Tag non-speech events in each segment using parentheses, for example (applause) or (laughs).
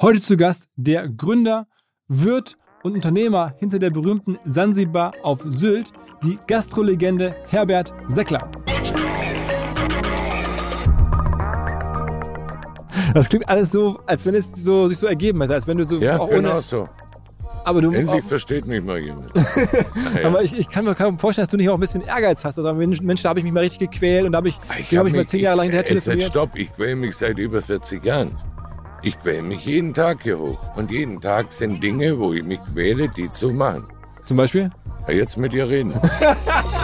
Heute zu Gast der Gründer, Wirt und Unternehmer hinter der berühmten Sansibar auf Sylt, die Gastrolegende Herbert Seckler. Das klingt alles so, als wenn es so, sich so ergeben hätte, als wenn du so Ja, auch genau ohne. so. Aber du Endlich versteht mich mal jemand. (laughs) Ja. aber ich, ich kann mir kaum vorstellen, dass du nicht auch ein bisschen Ehrgeiz hast. Also Mensch, Mensch da habe ich mich mal richtig gequält und da habe ich, dem habe ich mal zehn Jahre lang hinterher ich, telefoniert. Stopp, ich quäle mich seit über 40 Jahren. Ich quäle mich jeden Tag hier hoch. Und jeden Tag sind Dinge, wo ich mich quäle, die zu machen. Zum Beispiel? Ja, jetzt mit dir reden. (laughs)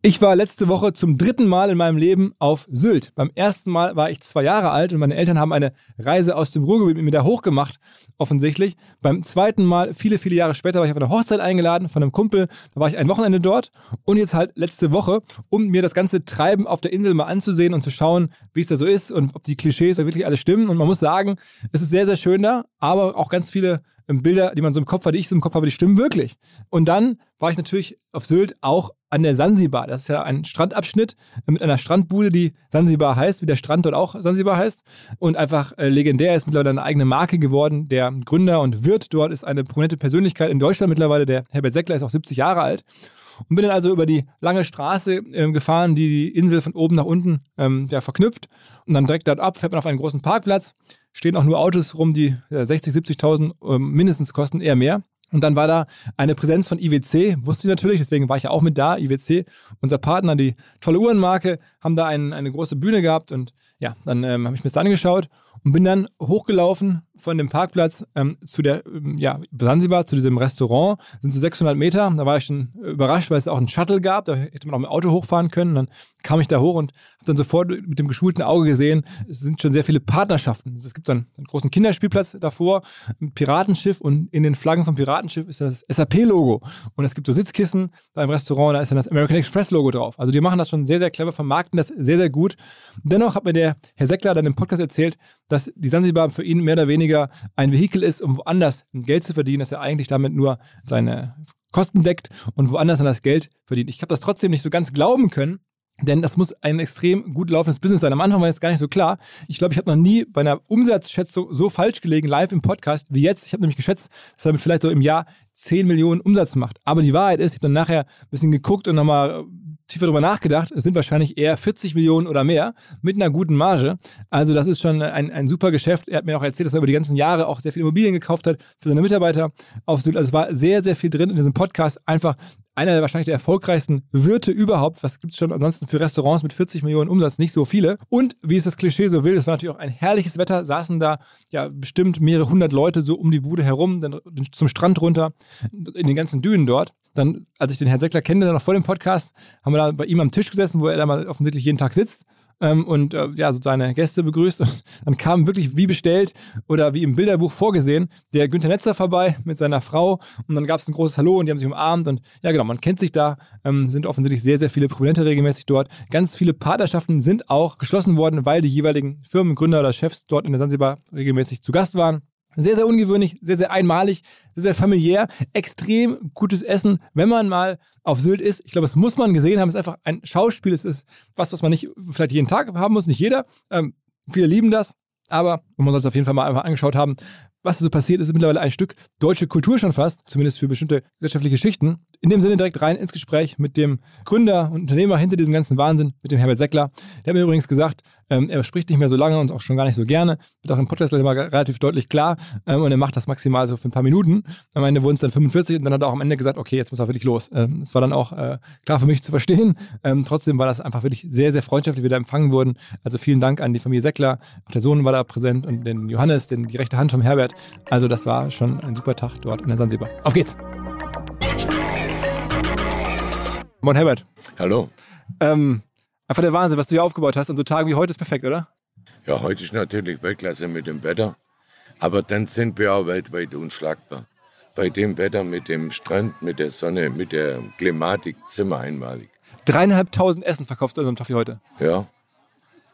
Ich war letzte Woche zum dritten Mal in meinem Leben auf Sylt. Beim ersten Mal war ich zwei Jahre alt und meine Eltern haben eine Reise aus dem Ruhrgebiet mit mir da hochgemacht, offensichtlich. Beim zweiten Mal, viele, viele Jahre später, war ich auf eine Hochzeit eingeladen von einem Kumpel. Da war ich ein Wochenende dort und jetzt halt letzte Woche, um mir das ganze Treiben auf der Insel mal anzusehen und zu schauen, wie es da so ist und ob die Klischees da wirklich alle stimmen. Und man muss sagen, es ist sehr, sehr schön da, aber auch ganz viele ähm, Bilder, die man so im Kopf hat, die ich so im Kopf habe, die stimmen wirklich. Und dann war ich natürlich auf Sylt auch an der Sansibar. Das ist ja ein Strandabschnitt mit einer Strandbude, die Sansibar heißt, wie der Strand dort auch Sansibar heißt. Und einfach äh, legendär ist mittlerweile eine eigene Marke geworden. Der Gründer und Wirt dort ist eine prominente Persönlichkeit in Deutschland mittlerweile. Der Herbert Seckler ist auch 70 Jahre alt. Und bin dann also über die lange Straße ähm, gefahren, die die Insel von oben nach unten ähm, ja, verknüpft. Und dann direkt dort ab fährt man auf einen großen Parkplatz. Stehen auch nur Autos rum, die ja, 60, 70.000 ähm, mindestens kosten, eher mehr. Und dann war da eine Präsenz von IWC, wusste ich natürlich, deswegen war ich ja auch mit da. IWC, unser Partner, die tolle Uhrenmarke, haben da ein, eine große Bühne gehabt und ja, dann ähm, habe ich mir das angeschaut und bin dann hochgelaufen von dem Parkplatz ähm, zu der, ähm, ja, Sansibar, zu diesem Restaurant, sind so 600 Meter. Da war ich schon überrascht, weil es auch einen Shuttle gab, da hätte man auch mit dem Auto hochfahren können. Dann kam ich da hoch und habe dann sofort mit dem geschulten Auge gesehen, es sind schon sehr viele Partnerschaften. Es gibt einen, einen großen Kinderspielplatz davor, ein Piratenschiff und in den Flaggen vom Piratenschiff ist das SAP-Logo. Und es gibt so Sitzkissen beim Restaurant, da ist dann das American Express-Logo drauf. Also die machen das schon sehr, sehr clever, vermarkten das sehr, sehr gut. Dennoch hat mir der Herr Seckler dann im Podcast erzählt, dass die Sansibar für ihn mehr oder weniger ein Vehikel ist, um woanders Geld zu verdienen, dass er eigentlich damit nur seine Kosten deckt und woanders dann das Geld verdient. Ich habe das trotzdem nicht so ganz glauben können, denn das muss ein extrem gut laufendes Business sein. Am Anfang war das gar nicht so klar. Ich glaube, ich habe noch nie bei einer Umsatzschätzung so falsch gelegen, live im Podcast, wie jetzt. Ich habe nämlich geschätzt, dass er vielleicht so im Jahr 10 Millionen Umsatz macht. Aber die Wahrheit ist, ich habe dann nachher ein bisschen geguckt und nochmal tiefer darüber nachgedacht. Es sind wahrscheinlich eher 40 Millionen oder mehr mit einer guten Marge. Also das ist schon ein, ein super Geschäft. Er hat mir auch erzählt, dass er über die ganzen Jahre auch sehr viele Immobilien gekauft hat für seine Mitarbeiter auf Sylt. Also es war sehr, sehr viel drin in diesem Podcast. Einfach einer der wahrscheinlich der erfolgreichsten Wirte überhaupt. Was gibt es schon ansonsten für Restaurants mit 40 Millionen Umsatz? Nicht so viele. Und wie es das Klischee so will, es war natürlich auch ein herrliches Wetter, saßen da ja bestimmt mehrere hundert Leute so um die Bude herum, dann zum Strand runter, in den ganzen Dünen dort. Dann, als ich den Herrn Seckler kenne, noch vor dem Podcast, haben wir da bei ihm am Tisch gesessen, wo er da mal offensichtlich jeden Tag sitzt. Ähm, und äh, ja, so seine Gäste begrüßt. Und (laughs) dann kam wirklich wie bestellt oder wie im Bilderbuch vorgesehen der Günther Netzer vorbei mit seiner Frau und dann gab es ein großes Hallo und die haben sich umarmt und ja genau, man kennt sich da, ähm, sind offensichtlich sehr, sehr viele Prominente regelmäßig dort. Ganz viele Partnerschaften sind auch geschlossen worden, weil die jeweiligen Firmengründer oder Chefs dort in der Sansibar regelmäßig zu Gast waren. Sehr, sehr ungewöhnlich, sehr, sehr einmalig, sehr, sehr familiär, extrem gutes Essen, wenn man mal auf Sylt ist. Ich glaube, das muss man gesehen haben. Es ist einfach ein Schauspiel. Es ist was, was man nicht vielleicht jeden Tag haben muss, nicht jeder. Ähm, viele lieben das, aber man muss es auf jeden Fall mal einfach angeschaut haben. Was so passiert, ist mittlerweile ein Stück deutsche Kultur schon fast, zumindest für bestimmte gesellschaftliche Schichten. In dem Sinne direkt rein ins Gespräch mit dem Gründer und Unternehmer hinter diesem ganzen Wahnsinn, mit dem Herbert Seckler. Der hat mir übrigens gesagt, ähm, er spricht nicht mehr so lange und auch schon gar nicht so gerne. Wird auch im Podcast immer relativ deutlich klar. Ähm, und er macht das maximal so für ein paar Minuten. Am Ende wurden es dann 45 und dann hat er auch am Ende gesagt, okay, jetzt muss er wirklich los. Ähm, das war dann auch äh, klar für mich zu verstehen. Ähm, trotzdem war das einfach wirklich sehr, sehr freundschaftlich, wie wir da empfangen wurden. Also vielen Dank an die Familie Seckler. Auch der Sohn war da präsent und den Johannes, den, die rechte Hand vom Herbert. Also das war schon ein super Tag dort in der Sansibar. Auf geht's! Moin Herbert. Hallo. Ähm, einfach der Wahnsinn, was du hier aufgebaut hast. An so Tagen wie heute ist perfekt, oder? Ja, heute ist natürlich Weltklasse mit dem Wetter. Aber dann sind wir auch weltweit unschlagbar. Bei dem Wetter, mit dem Strand, mit der Sonne, mit der Klimatik sind wir einmalig. Dreieinhalbtausend Essen verkaufst du an so einem Tag wie heute. Ja,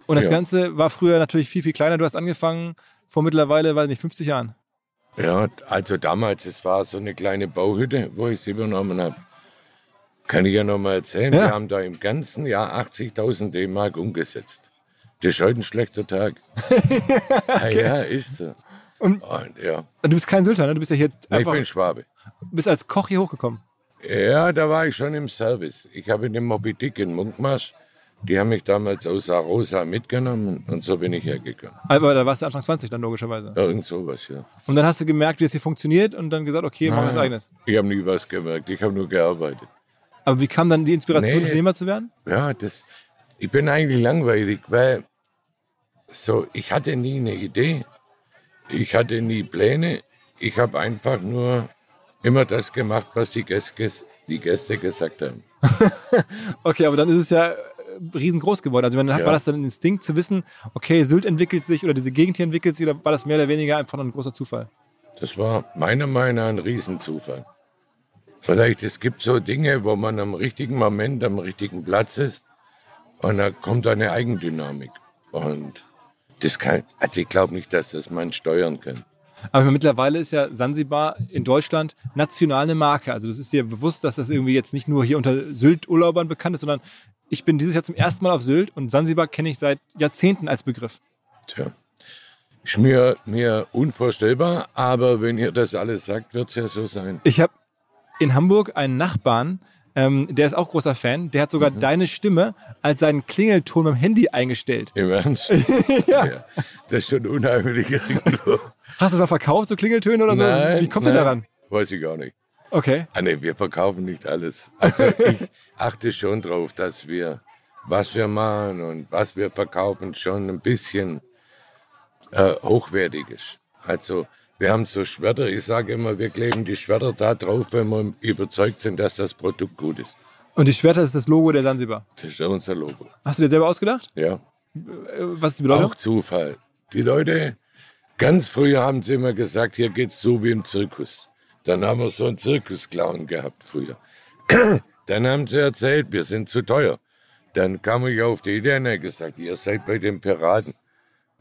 Und das Ja. Ganze war früher natürlich viel, viel kleiner. Du hast angefangen vor mittlerweile, weiß nicht, 50 Jahren. ja, also damals, es war so eine kleine Bauhütte, wo ich es übernommen habe. Kann ich ja noch mal erzählen. Ja. Wir haben da im ganzen Jahr 80.000 D-Mark umgesetzt. Das ist heute ein schlechter Tag. (laughs) ja, ja, ist so. Und- Und, ja, Du bist kein Sylter, ne? Du bist ja hier ich einfach, bin Schwabe. bist als Koch hier hochgekommen. Ja, da war ich schon im Service. Ich habe in dem Moby Dick in Munkmarsch, die haben mich damals aus Arosa mitgenommen und so bin ich hergekommen. Aber da warst du Anfang 20 dann logischerweise. Irgend sowas, ja. Und dann hast du gemerkt, wie es hier funktioniert und dann gesagt, okay, machen wir was eigenes. Ich habe nie was gemerkt, ich habe nur gearbeitet. Aber wie kam dann die Inspiration, Nee. Unternehmer zu werden? Ja, das, ich bin eigentlich langweilig, weil so, ich hatte nie eine Idee, ich hatte nie Pläne, ich habe einfach nur immer das gemacht, was die Gäste, die Gäste gesagt haben. (laughs) Okay, aber dann ist es ja riesengroß geworden. Also wenn, Ja. war das dann ein Instinkt zu wissen, okay, Sylt entwickelt sich oder diese Gegend hier entwickelt sich oder war das mehr oder weniger einfach ein großer Zufall? Das war meiner Meinung nach ein Riesenzufall. Vielleicht es gibt so Dinge, wo man am richtigen Moment am richtigen Platz ist und da kommt eine Eigendynamik. Und das kann, also ich glaube nicht, dass das man steuern kann. Aber mittlerweile ist ja Sansibar in Deutschland national eine Marke. Also das ist dir bewusst, dass das irgendwie jetzt nicht nur hier unter Sylt-Urlaubern bekannt ist, sondern ich bin dieses Jahr zum ersten Mal auf Sylt und Sansibar kenne ich seit Jahrzehnten als Begriff. Tja. Ist mir, mir unvorstellbar, aber wenn ihr das alles sagt, wird es ja so sein. Ich habe in Hamburg einen Nachbarn, ähm, der ist auch großer Fan, der hat sogar deine Stimme als seinen Klingelton beim Handy eingestellt. Im Ernst? (laughs) ja. Das ist schon unheimlich irgendwo. (laughs) Hast du mal verkauft, so Klingeltöne oder so? Nein, Wie kommst nein, du daran? Weiß ich gar nicht. Okay. Ah, nee, wir verkaufen nicht alles. Also (laughs) ich achte schon drauf, dass wir, was wir machen und was wir verkaufen, schon ein bisschen äh, hochwertig ist. Also wir haben so Schwerter, ich sage immer, wir kleben die Schwerter da drauf, wenn wir überzeugt sind, dass das Produkt gut ist. Und die Schwerter ist das Logo der Sansibar. Das ist unser Logo. Hast du dir selber ausgedacht? Ja, Äh, Was ist die Bedeutung? auch Zufall. Die Leute, ganz früher haben sie immer gesagt, hier geht's so wie im Zirkus. Dann haben wir so einen Zirkusclown gehabt früher. (clears throat) Dann haben sie erzählt, wir sind zu teuer. Dann kam ich auf die Idee und habe gesagt, ihr seid bei den Piraten.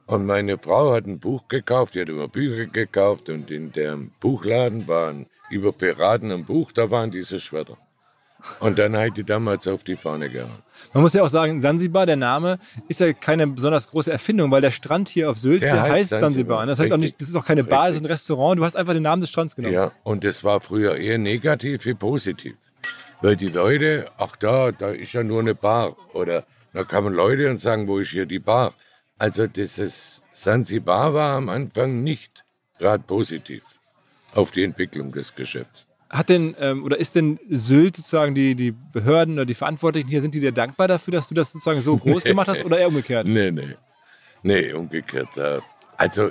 Und meine Frau hat ein Buch gekauft, die hat immer Bücher gekauft und in dem Buchladen waren über Piraten ein Buch, da waren diese Schwerter. Und dann hat die damals auf die Fahne gehauen. Man muss ja auch sagen, Sansibar, der Name, ist ja keine besonders große Erfindung, weil der Strand hier auf Sylt, der, Der heißt heißt Sansibar. Sansibar. Das heißt auch nicht, das ist auch keine Bar, das ist ein. Restaurant. Du hast einfach den Namen des Strands genommen. Ja, und das war früher eher negativ wie positiv. Weil die Leute, ach da, da ist ja nur eine Bar. Oder da kamen Leute und sagen, wo ist hier die Bar? Also dieses Sansibar war am Anfang nicht gerade positiv auf die Entwicklung des Geschäfts. Hat denn, ähm, oder ist denn Sylt sozusagen die, die Behörden oder die Verantwortlichen hier, sind die dir dankbar dafür, dass du das sozusagen so (laughs) groß gemacht hast oder eher umgekehrt? Nee, nee. Nee, umgekehrt. äh, Also,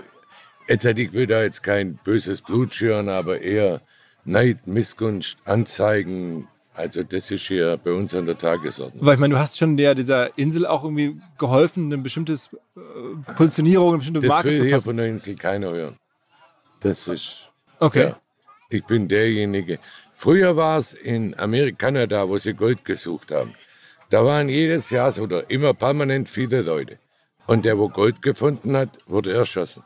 jetzt ich will da jetzt kein böses Blut schüren, aber eher Neid, Missgunst, Anzeigen, Also das ist hier bei uns an der Tagesordnung. Weil ich meine, du hast schon der, dieser Insel auch irgendwie geholfen, eine bestimmte äh, Positionierung, eine bestimmte Das Marke will zu hier passen. von der Insel keiner hören. Das ist, Okay. ja, ich bin derjenige. Früher war es in Amerika, Kanada, wo sie Gold gesucht haben. Da waren jedes Jahr oder immer permanent viele Leute. Und der, wo Gold gefunden hat, wurde erschossen.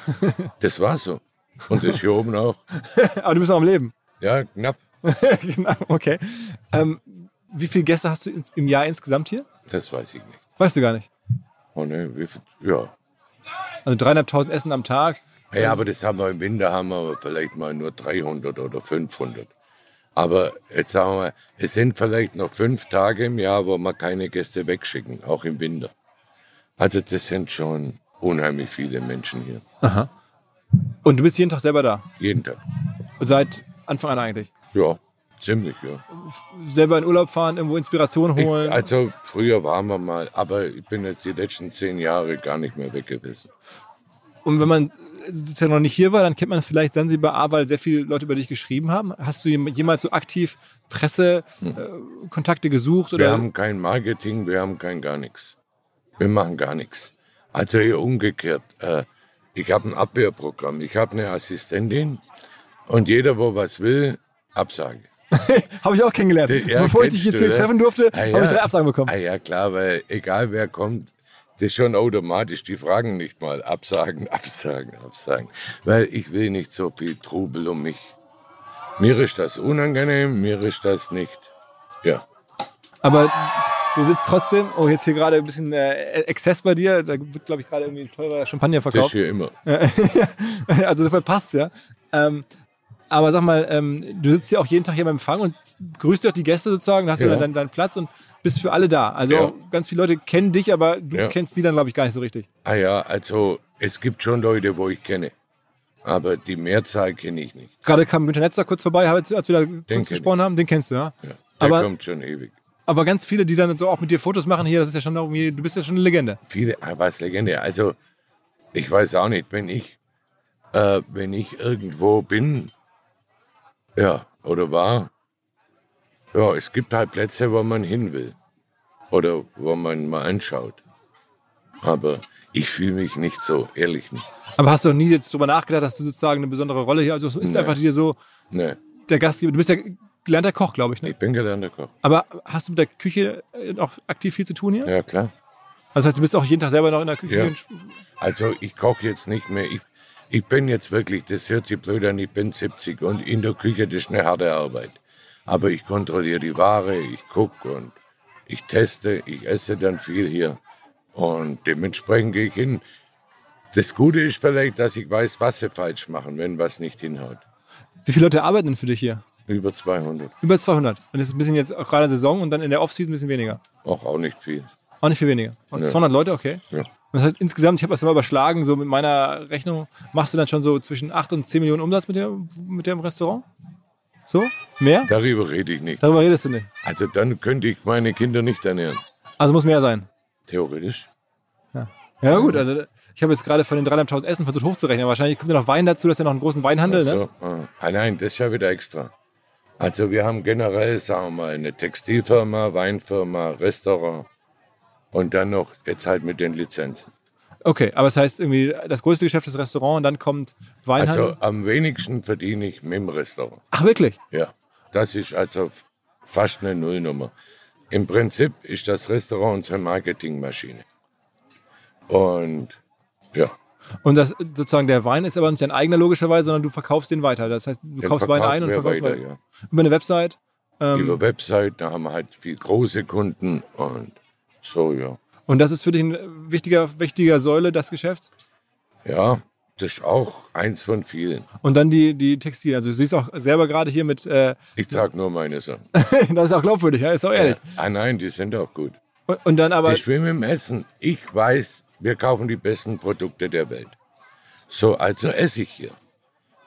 (laughs) Das war so. Und das hier oben auch. (laughs) Aber du bist noch am Leben. Ja, knapp. (laughs) genau, okay. Ähm, wie viele Gäste hast du im Jahr insgesamt hier? Das weiß ich nicht. Weißt du gar nicht. Oh, ne, wie viel, ja. Also dreieinhalbtausend Essen am Tag. Ja, aber das haben wir im Winter haben wir vielleicht mal nur 300 oder 500. Aber jetzt sagen wir, es sind vielleicht noch fünf Tage im Jahr, wo wir keine Gäste wegschicken, auch im Winter. Also das sind schon unheimlich viele Menschen hier. Und du bist jeden Tag selber da. Jeden Tag. Seit Anfang an eigentlich. Ja, ziemlich, ja. Selber in Urlaub fahren, irgendwo Inspiration Ich, holen. also früher waren wir mal, aber ich bin jetzt die letzten zehn Jahre gar nicht mehr weg gewesen. Und wenn man sozusagen noch nicht hier war, dann kennt man vielleicht Sansibar A, weil sehr viele Leute über dich geschrieben haben. Hast du jemals so aktiv Pressekontakte gesucht? Hm. Wir Oder? haben kein Marketing, wir haben kein gar nichts. Wir machen gar nichts. Also eher umgekehrt. Äh, ich habe ein Abwehrprogramm. Ich habe eine Assistentin und jeder, wo was will, Absage. (laughs) Habe ich auch kennengelernt. Ja, Bevor ich dich kennst hier ne? treffen durfte, Ah, habe ja. ich drei Absagen bekommen. Ah ja, klar, weil egal wer kommt, das ist schon automatisch. Die fragen nicht mal Absagen, (laughs) Absagen, Absagen. Weil ich will nicht so viel Trubel um mich. Mir ist das unangenehm, mir ist das nicht. Ja. Aber du sitzt trotzdem, oh, jetzt hier gerade ein bisschen äh, Exzess bei dir. Da wird, glaube ich, gerade irgendwie teurer Champagner Das ist verkauft. hier immer. (laughs) also insofern passt ja. Ähm, aber sag mal, ähm, du sitzt ja auch jeden Tag hier beim Empfang und grüßt ja auch die Gäste sozusagen, da hast du Ja. dann deinen, deinen Platz und bist für alle da. Also Ja. ganz viele Leute kennen dich, aber du Ja. kennst die dann, glaube ich, gar nicht so richtig. Ah ja, also es gibt schon Leute, wo ich kenne. Aber die Mehrzahl kenne ich nicht. Gerade kam Günter Netzer kurz vorbei, als wir da kurz kenn gesprochen haben, den kennst du, ja. Ja, der Aber- kommt schon ewig. Aber ganz viele, die dann so auch mit dir Fotos machen hier, das ist ja schon irgendwie, du bist ja schon eine Legende. Viele, ah, was Legende. Also, ich weiß auch nicht, wenn ich, äh, wenn ich irgendwo bin, ja, oder war, ja, es gibt halt Plätze, wo man hin will. Oder wo man mal anschaut. Aber ich fühle mich nicht so, ehrlich nicht. Aber hast du noch nie jetzt drüber nachgedacht, dass du sozusagen eine besondere Rolle hier, also es ist Nee. einfach dir so, Ne, der Gastgeber, du bist ja gelernter Koch, glaube ich, ne? ich bin gelernter Koch. Aber hast du mit der Küche äh, noch aktiv viel zu tun hier? Ja, klar. Also das heißt, du bist auch jeden Tag selber noch in der Küche? Ja. Also ich koche jetzt nicht mehr. Ich, ich bin jetzt wirklich, das hört sich blöd an, ich bin 70 und in der Küche, das ist eine harte Arbeit. Aber ich kontrolliere die Ware, ich gucke und ich teste, ich esse dann viel hier. Und dementsprechend gehe ich hin. Das Gute ist vielleicht, dass ich weiß, was sie falsch machen, wenn was nicht hinhaut. Wie viele Leute arbeiten denn für dich hier? Über 200. Über 200. Und das ist ein bisschen jetzt auch gerade Saison und dann in der Offseason ein bisschen weniger. Auch, auch nicht viel. Auch nicht viel weniger. Und Ja. 200 Leute, okay. Ja. Das heißt, insgesamt, ich habe das mal überschlagen, so mit meiner Rechnung, machst du dann schon so zwischen 8 und 10 Millionen Umsatz mit, der, mit dem Restaurant? So? Mehr? Darüber rede ich nicht. Darüber redest du nicht. Also dann könnte ich meine Kinder nicht ernähren. Also muss mehr sein. Theoretisch. Ja, gut, also ich habe jetzt gerade von den 3.500 Essen versucht hochzurechnen. Wahrscheinlich kommt ja noch Wein dazu, das ist ja noch einen großen Weinhandel, ne? So, ah. ah, nein, das ist ja wieder extra. Also wir haben generell, sagen wir mal, eine Textilfirma, Weinfirma, Restaurant und dann noch jetzt halt mit den Lizenzen. Okay, aber das heißt irgendwie, das größte Geschäft ist Restaurant und dann kommt Weinhandel. Also am wenigsten verdiene ich mit dem Restaurant. Ach, wirklich? Ja, das ist also fast eine Nullnummer. Im Prinzip ist das Restaurant unsere Marketingmaschine. Und ja, Und das sozusagen der Wein ist aber nicht dein eigener logischerweise, sondern du verkaufst den weiter. Das heißt, du den kaufst Wein ein und verkaufst weiter, weiter. ja. Über eine Website. Ähm, Über Website, da haben wir halt viel große Kunden und so, ja. Und das ist für dich ein wichtiger, wichtiger Säule des Geschäfts. Ja, das ist auch eins von vielen. Und dann die, die Textilien. Also du siehst auch selber gerade hier mit, äh, Ich sag nur meine Sachen. (laughs) das ist auch glaubwürdig, ja, ist auch ehrlich. Ah nein, die sind auch gut. Und, und dann aber, Die schwimmen im Essen. Ich weiß, wir kaufen die besten Produkte der Welt. So, also esse ich hier.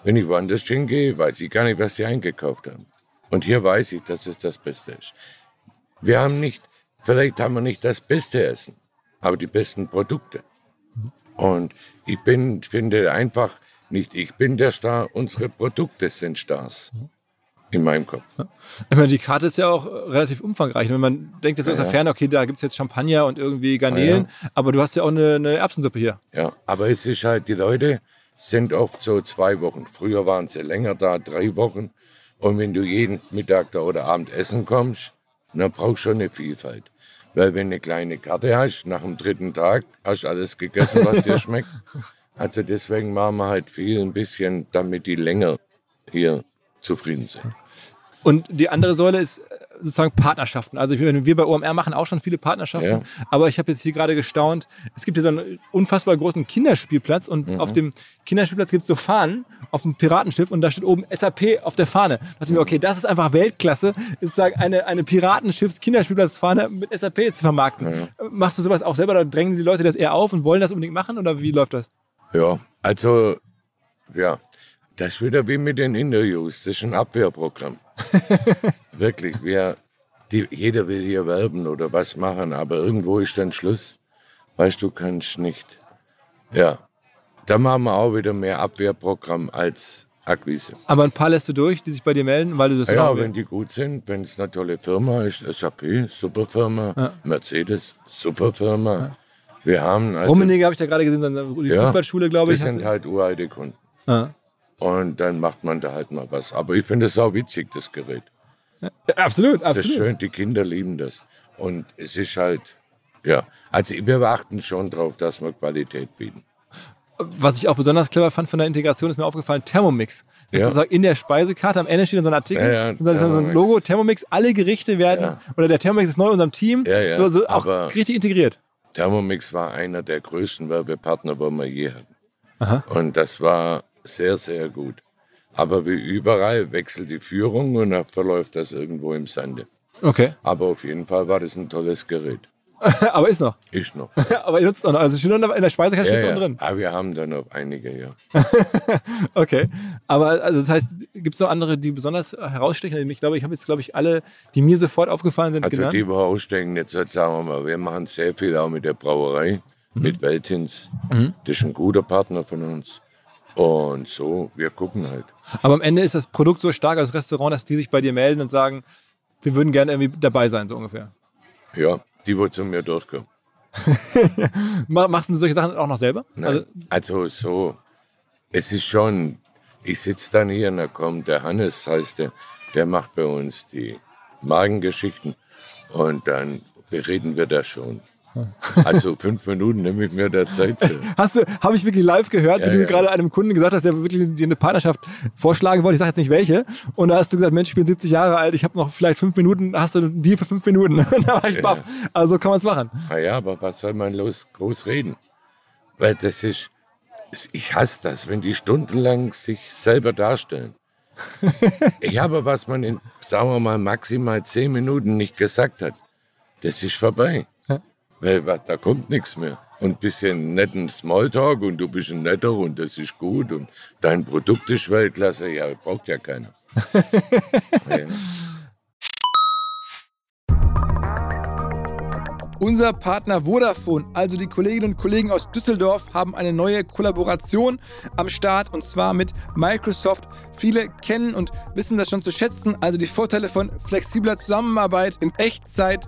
Wenn ich woanders hingehe, weiß ich gar nicht, was sie eingekauft haben. Und hier weiß ich, dass es das Beste ist. Wir haben nicht, vielleicht haben wir nicht das beste Essen, aber die besten Produkte. Und ich bin, finde einfach, nicht ich bin der Star, unsere Produkte sind Stars. in meinem Kopf. Ich meine, die Karte ist ja auch relativ umfangreich. Wenn man denkt, das ist aus der Ja, ja. Ferne, okay, da gibt es jetzt Champagner und irgendwie Garnelen, aber du hast ja auch eine, eine Erbsensuppe hier. Ja, aber es ist halt, die Leute sind oft so zwei Wochen. Früher waren sie länger da, drei Wochen. Und wenn du jeden Mittag da oder Abend essen kommst, dann brauchst du schon eine Vielfalt. Weil wenn du eine kleine Karte hast, nach dem dritten Tag hast du alles gegessen, was dir (laughs) schmeckt. Also deswegen machen wir halt viel ein bisschen, damit die länger hier zufrieden sind. Und die andere Säule ist sozusagen Partnerschaften. Also wir, bei OMR machen auch schon viele Partnerschaften, Ja. aber ich habe jetzt hier gerade gestaunt, es gibt hier so einen unfassbar großen Kinderspielplatz und Mhm. auf dem Kinderspielplatz gibt es so Fahnen auf dem Piratenschiff und da steht oben SAP auf der Fahne. Da dachte ich mir, okay, das ist einfach Weltklasse, ist sozusagen eine, eine Piratenschiffs-Kinderspielplatzfahne mit SAP zu vermarkten. Machst du sowas auch selber oder drängen die Leute das eher auf und wollen das unbedingt machen oder wie läuft das? Ja, also, ja, das ist wieder wie mit den Interviews. Das ist ein Abwehrprogramm. (laughs) Wirklich, wir, die, jeder will hier werben oder was machen, aber irgendwo ist dann Schluss. Weißt du, kannst nicht. Ja, da machen wir auch wieder mehr Abwehrprogramm als Akquise. Aber ein paar lässt du durch, die sich bei dir melden, weil du das Ja, auch- wenn die gut sind, wenn es eine tolle Firma ist, SAP, super Firma, Mercedes, super Firma. Wir haben also, Rummenigge habe ich da gerade gesehen, die Ja, Fußballschule, glaube das ich. hast sind halt uralte Kunden. Ja. Und dann macht man da halt mal was. Aber ich finde es auch witzig, das Gerät. Ja, absolut, Das ist absolut. schön, die Kinder lieben das. Und es ist halt, ja, also wir achten schon drauf, dass wir Qualität bieten. Was ich auch besonders clever fand von der Integration, ist mir aufgefallen, Thermomix. Das Ja. sozusagen in der Speisekarte, am Ende steht dann so ein Artikel, Ja, ja, so ein. Logo, Thermomix, alle Gerichte werden, oder der Thermomix ist neu in unserem Team, so, so auch richtig integriert. Thermomix war einer der größten Werbepartner, wo wir je hatten. Und das war sehr, sehr gut. Aber wie überall wechselt die Führung und dann verläuft das irgendwo im Sande. Okay, Aber auf jeden Fall war das ein tolles Gerät. (laughs) aber ist noch. Ich noch. (laughs) aber ihr nutzt noch, also noch in der Speisekarte Ja, steht ja. drin. Aber wir haben da noch einige, ja. (laughs) Okay, aber also das heißt, gibt es noch andere, die besonders herausstechen? Ich glaube, ich habe jetzt, glaube ich, alle, die mir sofort aufgefallen sind, Also genannt. die, wo ausstecken, jetzt sagen wir mal, wir machen sehr viel auch mit der Brauerei, Mhm. mit Weltins. Das ist ein guter Partner von uns. Und so, wir gucken halt. Aber am Ende ist das Produkt so stark als Restaurant, dass die sich bei dir melden und sagen, wir würden gerne irgendwie dabei sein, so ungefähr. Ja, die, wo zu mir durchkommen. (laughs) Ma- Machst du solche Sachen auch noch selber? Nein. Also, so, es ist schon, ich sitze dann hier und da kommt der Hannes, heißt der, der macht bei uns die Magengeschichten und dann bereden wir das schon. (laughs) Also fünf Minuten nehme ich mir da Zeit für. (laughs) Hast du, habe ich wirklich live gehört, Ja, wie du ja. gerade einem Kunden gesagt hast, der wirklich dir eine Partnerschaft vorschlagen wollte. Ich sage jetzt nicht welche. Und da hast du gesagt, Mensch, ich bin 70 Jahre alt, ich habe noch vielleicht fünf Minuten, hast du einen Deal für fünf Minuten. (laughs) Da war ich Ja. baff. Also kann man es machen. Na ja, aber was soll man los groß reden? Weil das ist, ich hasse das, wenn die stundenlang sich selber darstellen. ja, aber was man in, sagen wir mal, maximal zehn Minuten nicht gesagt hat, das ist vorbei. Weil was, da kommt nichts mehr. Und ein bisschen netten Smalltalk und du bist ein netter und das ist gut und dein Produkt ist Weltklasse, ja, braucht ja keiner. (laughs) Unser Partner Vodafone, also die Kolleginnen und Kollegen aus Düsseldorf, haben eine neue Kollaboration am Start und zwar mit Microsoft. Viele kennen und wissen das schon zu schätzen, also die Vorteile von flexibler Zusammenarbeit in Echtzeit,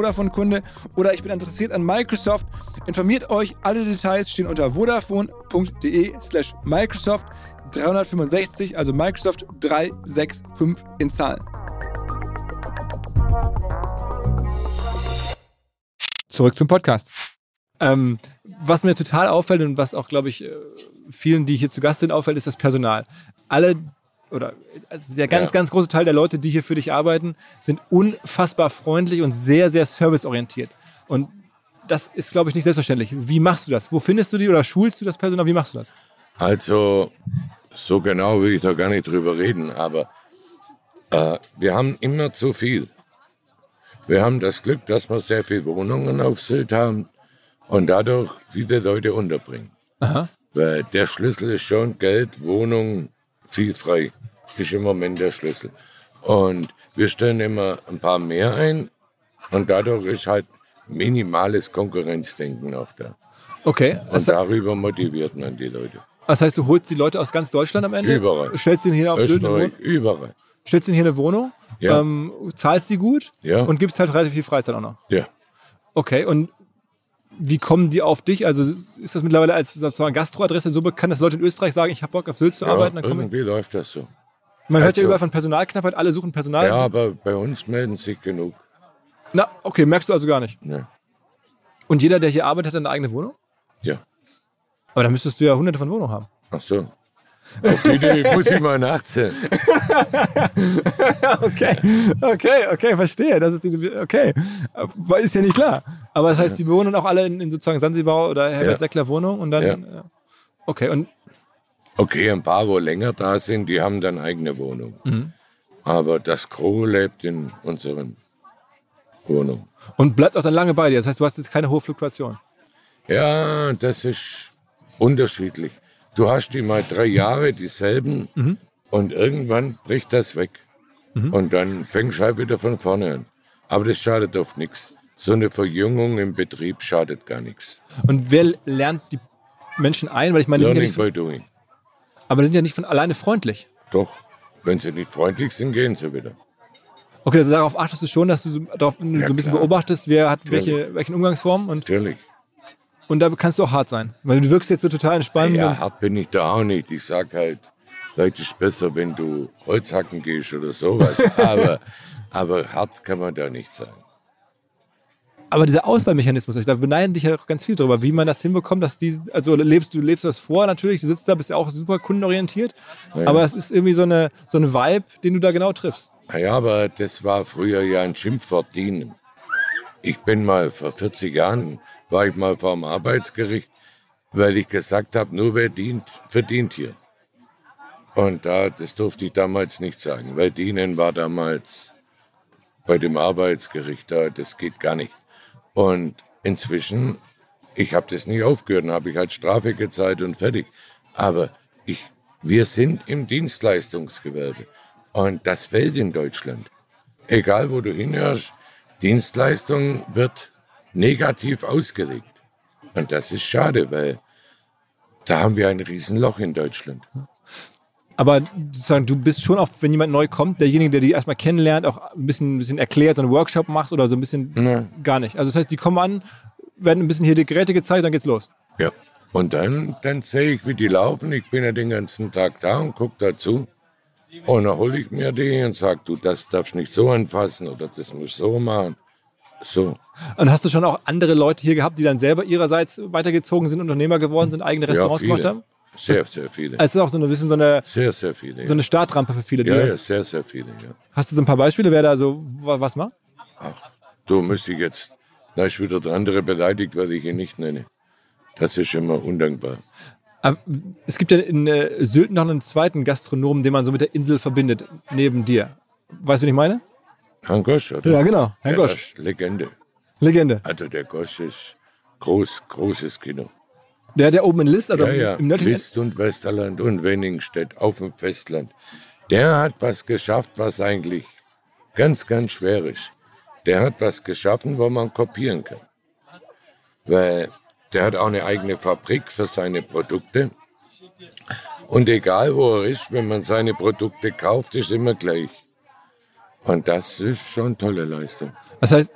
Vodafone-Kunde oder ich bin interessiert an Microsoft, informiert euch. Alle Details stehen unter vodafone.de slash Microsoft 365, also Microsoft 365 in Zahlen. Zurück zum Podcast. Ähm, was mir total auffällt und was auch, glaube ich, äh, vielen, die hier zu Gast sind, auffällt, ist das Personal. Alle oder also der ganz, Ja. ganz große Teil der Leute, die hier für dich arbeiten, sind unfassbar freundlich und sehr, sehr serviceorientiert. Und das ist, glaube ich, nicht selbstverständlich. Wie machst du das? Wo findest du die oder schulst du das Personal? Wie machst du das? Also, so genau will ich da gar nicht drüber reden, aber Äh, wir haben immer zu viel. Wir haben das Glück, dass wir sehr viele Wohnungen auf Sylt haben und dadurch viele Leute unterbringen. Aha. Weil der Schlüssel ist schon Geld, Wohnung, viel frei. Ist im Moment der Schlüssel. Und wir stellen immer ein paar mehr ein und dadurch ist halt minimales Konkurrenzdenken auch da. Okay. Und Das, darüber motiviert man die Leute. das heißt, du holst die Leute aus ganz Deutschland am Ende? Überall. Stellst ihnen hier auf Österreich, überall. Stellst ihnen hier eine Wohnung? Ja. Ähm, zahlst die gut? Ja. Und gibst halt relativ viel Freizeit auch noch. Ja. Okay, und wie kommen die auf dich? Also ist das mittlerweile als sozusagen Gastroadresse so bekannt, dass Leute in Österreich sagen, ich habe Bock auf Sylt zu ja arbeiten? Irgendwie läuft das so. Man hört ja also- überall von Personalknappheit, alle suchen Personal. Ja, aber bei uns melden sich genug. Na, okay, merkst du also gar nicht. Ja. Und jeder, der hier arbeitet, hat eine eigene Wohnung? ja. Aber dann müsstest du ja hunderte von Wohnungen haben. Ach so. Auf die Idee muss ich mal nachzählen. (laughs) Okay, okay, okay, verstehe. Das ist die, okay. Aber Ist ja nicht klar. Aber das heißt, die wohnen auch alle in, in sozusagen Sansibar oder Herbert Ja. Seckler Wohnung und dann. Ja. ja. Okay, und Okay, ein paar, wo länger da sind, die haben dann eigene Wohnung. Mhm. Aber das Gros lebt in unseren Wohnungen. Und bleibt auch dann lange bei dir. Das heißt, du hast jetzt keine hohe Fluktuation. Ja, das ist unterschiedlich. Du hast die mal drei Jahre dieselben Mhm. und irgendwann bricht das weg. Und dann fängst du halt wieder von vorne an. Aber das schadet oft nichts. So eine Verjüngung im Betrieb schadet gar nichts. Und wer lernt die Menschen ein? Weil ich meine, ja Learning von, by doing. Aber die sind ja nicht von alleine freundlich. Doch, wenn sie nicht freundlich sind, gehen sie wieder. Okay, also darauf achtest du schon, dass du so, darauf, so ein bisschen klar. beobachtest, wer hat welche, welchen Umgangsformen und, Natürlich. und da kannst du auch hart sein. Weil du wirkst jetzt so total entspannt. Ja, und, hart bin ich da auch nicht. Ich sag halt, vielleicht ist es besser, wenn du Holz hacken gehst oder sowas. (laughs) aber, aber hart kann man da nicht sein. Aber dieser Auswahlmechanismus, da beneiden dich ja auch ganz viel drüber, wie man das hinbekommt, dass die, also lebst du lebst das vor natürlich, du sitzt da, bist ja auch super kundenorientiert, aber es ist irgendwie so eine, so eine Vibe, den du da genau triffst. Naja, aber das war früher ja ein Schimpfwort dienen. Ich bin mal vor 40 Jahren, war ich mal vor dem Arbeitsgericht, weil ich gesagt habe, nur wer dient, verdient hier. Und da, das durfte ich damals nicht sagen, weil dienen war damals bei dem Arbeitsgericht da, das geht gar nicht. Und inzwischen, ich habe das nicht aufgehört, habe ich halt Strafe gezahlt und fertig. Aber ich, wir sind im Dienstleistungsgewerbe. Und das fällt in Deutschland. Egal wo du hinhörst, Dienstleistung wird negativ ausgelegt. Und das ist schade, weil da haben wir ein Riesenloch in Deutschland. Aber sozusagen, du bist schon auch, wenn jemand neu kommt, derjenige, der die erstmal kennenlernt, auch ein bisschen, ein bisschen erklärt, so einen Workshop machst oder so ein bisschen Ja. gar nicht. Also das heißt, die kommen an, werden ein bisschen hier die Geräte gezeigt, dann geht's los. Ja. Und dann, dann sehe ich, wie die laufen. Ich bin ja den ganzen Tag da und gucke dazu. Und dann hole ich mir die und sage, du, das darfst nicht so anfassen oder das musst du so machen. So. Und hast du schon auch andere Leute hier gehabt, die dann selber ihrerseits weitergezogen sind, Unternehmer geworden sind, eigene Restaurants viele. gemacht haben? Sehr, sehr viele. Also es ist auch so ein bisschen so eine, Sehr, sehr viele. so eine Startrampe für viele. Ja, ja, sehr, sehr viele. Ja. Hast du so ein paar Beispiele, wer da so wa- was macht? Du müsste ich jetzt, da ist wieder der andere beleidigt, weil ich ihn nicht nenne. Das ist immer undankbar. Aber Es gibt ja in äh, Sylt noch einen zweiten Gastronomen, den man so mit der Insel verbindet, neben dir. Weißt du, wen ich meine? Herrn Gosch, oder? Ja, genau. Herr Ja, Gosch. Legende. Legende. Also der Gosch ist groß, großes Kino. Der hat ja oben in List, also Ja, ja, im nördlichen List und Westerland und Wenningstedt auf dem Festland. Der hat was geschafft, was eigentlich ganz, ganz schwer ist. Der hat was geschaffen, wo man kopieren kann. Weil der hat auch eine eigene Fabrik für seine Produkte. Und egal wo er ist, wenn man seine Produkte kauft, ist immer gleich. Und das ist schon tolle Leistung. Das heißt,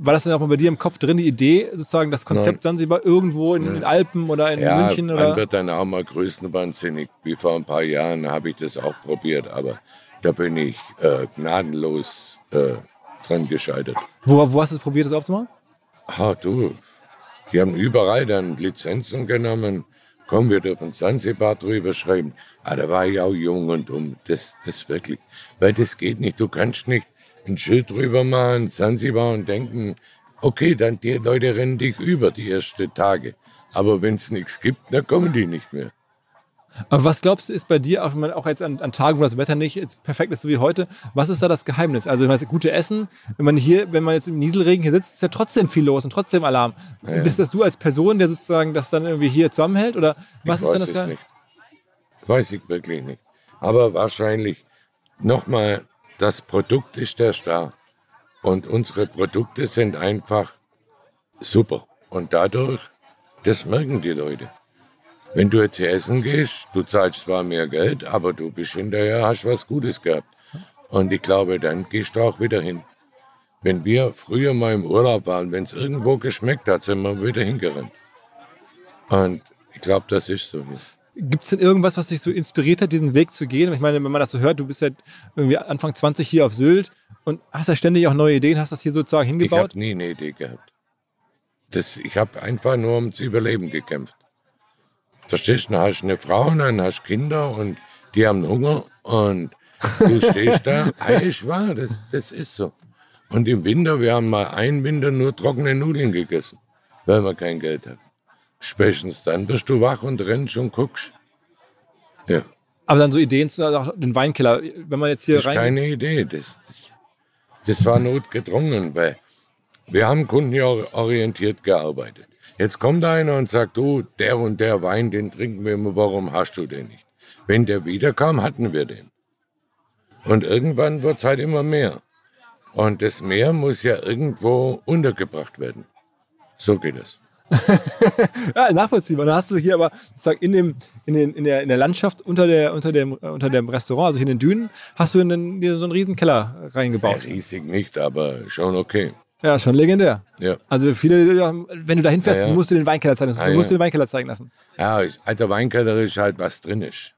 war das dann auch mal bei dir im Kopf drin, die Idee, sozusagen das Konzept Sansibar irgendwo in den Alpen oder in Ja, München? man Oder? wird dann auch mal größenwahnsinnig. Wie vor ein paar Jahren habe ich das auch probiert, aber da bin ich äh, gnadenlos äh, dran gescheitert. Wo, wo hast du es probiert, das aufzumachen? Ah, du, die haben überall dann Lizenzen genommen. Komm, wir dürfen Zanzibar drüber schreiben. Ah, da war ich auch jung und dumm. Das, das wirklich. Weil das geht nicht. Du kannst nicht ein Schild drüber machen, Zanzibar und denken, okay, dann die Leute rennen dich über die ersten Tage. Aber wenn es nichts gibt, dann kommen die nicht mehr. Aber was glaubst du, ist bei dir, auch, auch jetzt an, an, Tagen, wo das Wetter nicht jetzt perfekt ist, so wie heute, was ist da das Geheimnis? Also, das gute Essen, wenn man hier, wenn man jetzt im Nieselregen hier sitzt, ist ja trotzdem viel los und trotzdem Alarm. Ja. Bist das du als Person, der sozusagen das dann irgendwie hier zusammenhält? Oder was ich ist dann das Geheimnis? Weiß ich wirklich nicht. Aber wahrscheinlich nochmal, das Produkt ist der Star. Und unsere Produkte sind einfach super. Und dadurch, das merken die Leute. Wenn du jetzt hier essen gehst, du zahlst zwar mehr Geld, aber du bist hinterher, hast was Gutes gehabt. Und ich glaube, dann gehst du auch wieder hin. Wenn wir früher mal im Urlaub waren, wenn es irgendwo geschmeckt hat, sind wir wieder hingerannt. Und ich glaube, das ist so. Gibt es denn irgendwas, was dich so inspiriert hat, diesen Weg zu gehen? Ich meine, wenn man das so hört, du bist ja irgendwie Anfang 20 hier auf Sylt und hast ja ständig auch neue Ideen, hast das hier sozusagen hingebaut? Ich habe nie eine Idee gehabt. Das, ich habe einfach nur ums Überleben gekämpft. Verstehst du, dann hast du eine Frau und dann hast du Kinder und die haben Hunger und du (laughs) stehst da. Eigentlich wahr, das, das ist so. Und im Winter, wir haben mal einen Winter nur trockene Nudeln gegessen, weil wir kein Geld hatten. Spätestens dann wirst du wach und rennst und guckst. Ja. Aber dann so Ideen zu den Weinkeller, wenn man jetzt hier das ist rein. Keine Idee, das, das, das war notgedrungen, weil wir haben kundenorientiert gearbeitet. Jetzt kommt einer und sagt, du, der und der Wein, den trinken wir immer, warum hast du den nicht? Wenn der wiederkam, hatten wir den. Und irgendwann wird es halt immer mehr. Und das Meer muss ja irgendwo untergebracht werden. So geht es. (laughs) ja, nachvollziehbar. Dann hast du hier aber sag, in, dem, in, den, in, der, in der Landschaft unter, der, unter, dem, unter dem Restaurant, also hier in den Dünen, hast du in den, dir so einen riesen Keller reingebaut. Ja, riesig nicht, aber schon okay. Ja, schon legendär. Ja. Also viele, wenn du da hinfährst, ja, ja. musst du den Weinkeller zeigen lassen. Du ah, musst den Weinkeller zeigen lassen. Ja, alter Weinkeller ist halt, was drin ist.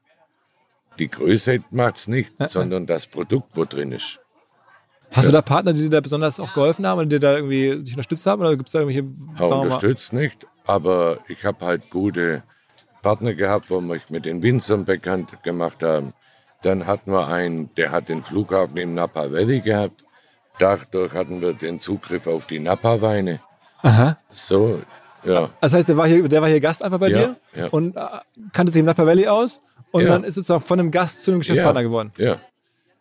Die Größe macht es nicht, sondern das Produkt, wo drin ist. Hast du da Partner, die dir da besonders auch geholfen haben und dir da irgendwie sich unterstützt haben? Oder gibt es da irgendwelche. Ja, unterstützt nicht, aber ich habe halt gute Partner gehabt, wo mich mit den Winzern bekannt gemacht haben. Dann hatten wir einen, der hat den Flughafen im Napa Valley gehabt. Dadurch hatten wir den Zugriff auf die Napa-Weine. Aha. So, ja. Das heißt, der war hier, der war hier Gast einfach bei ja, dir ja. und äh, kannte sich im Napa Valley aus und Ja. dann ist es auch von einem Gast zu einem Geschäftspartner geworden. Ja.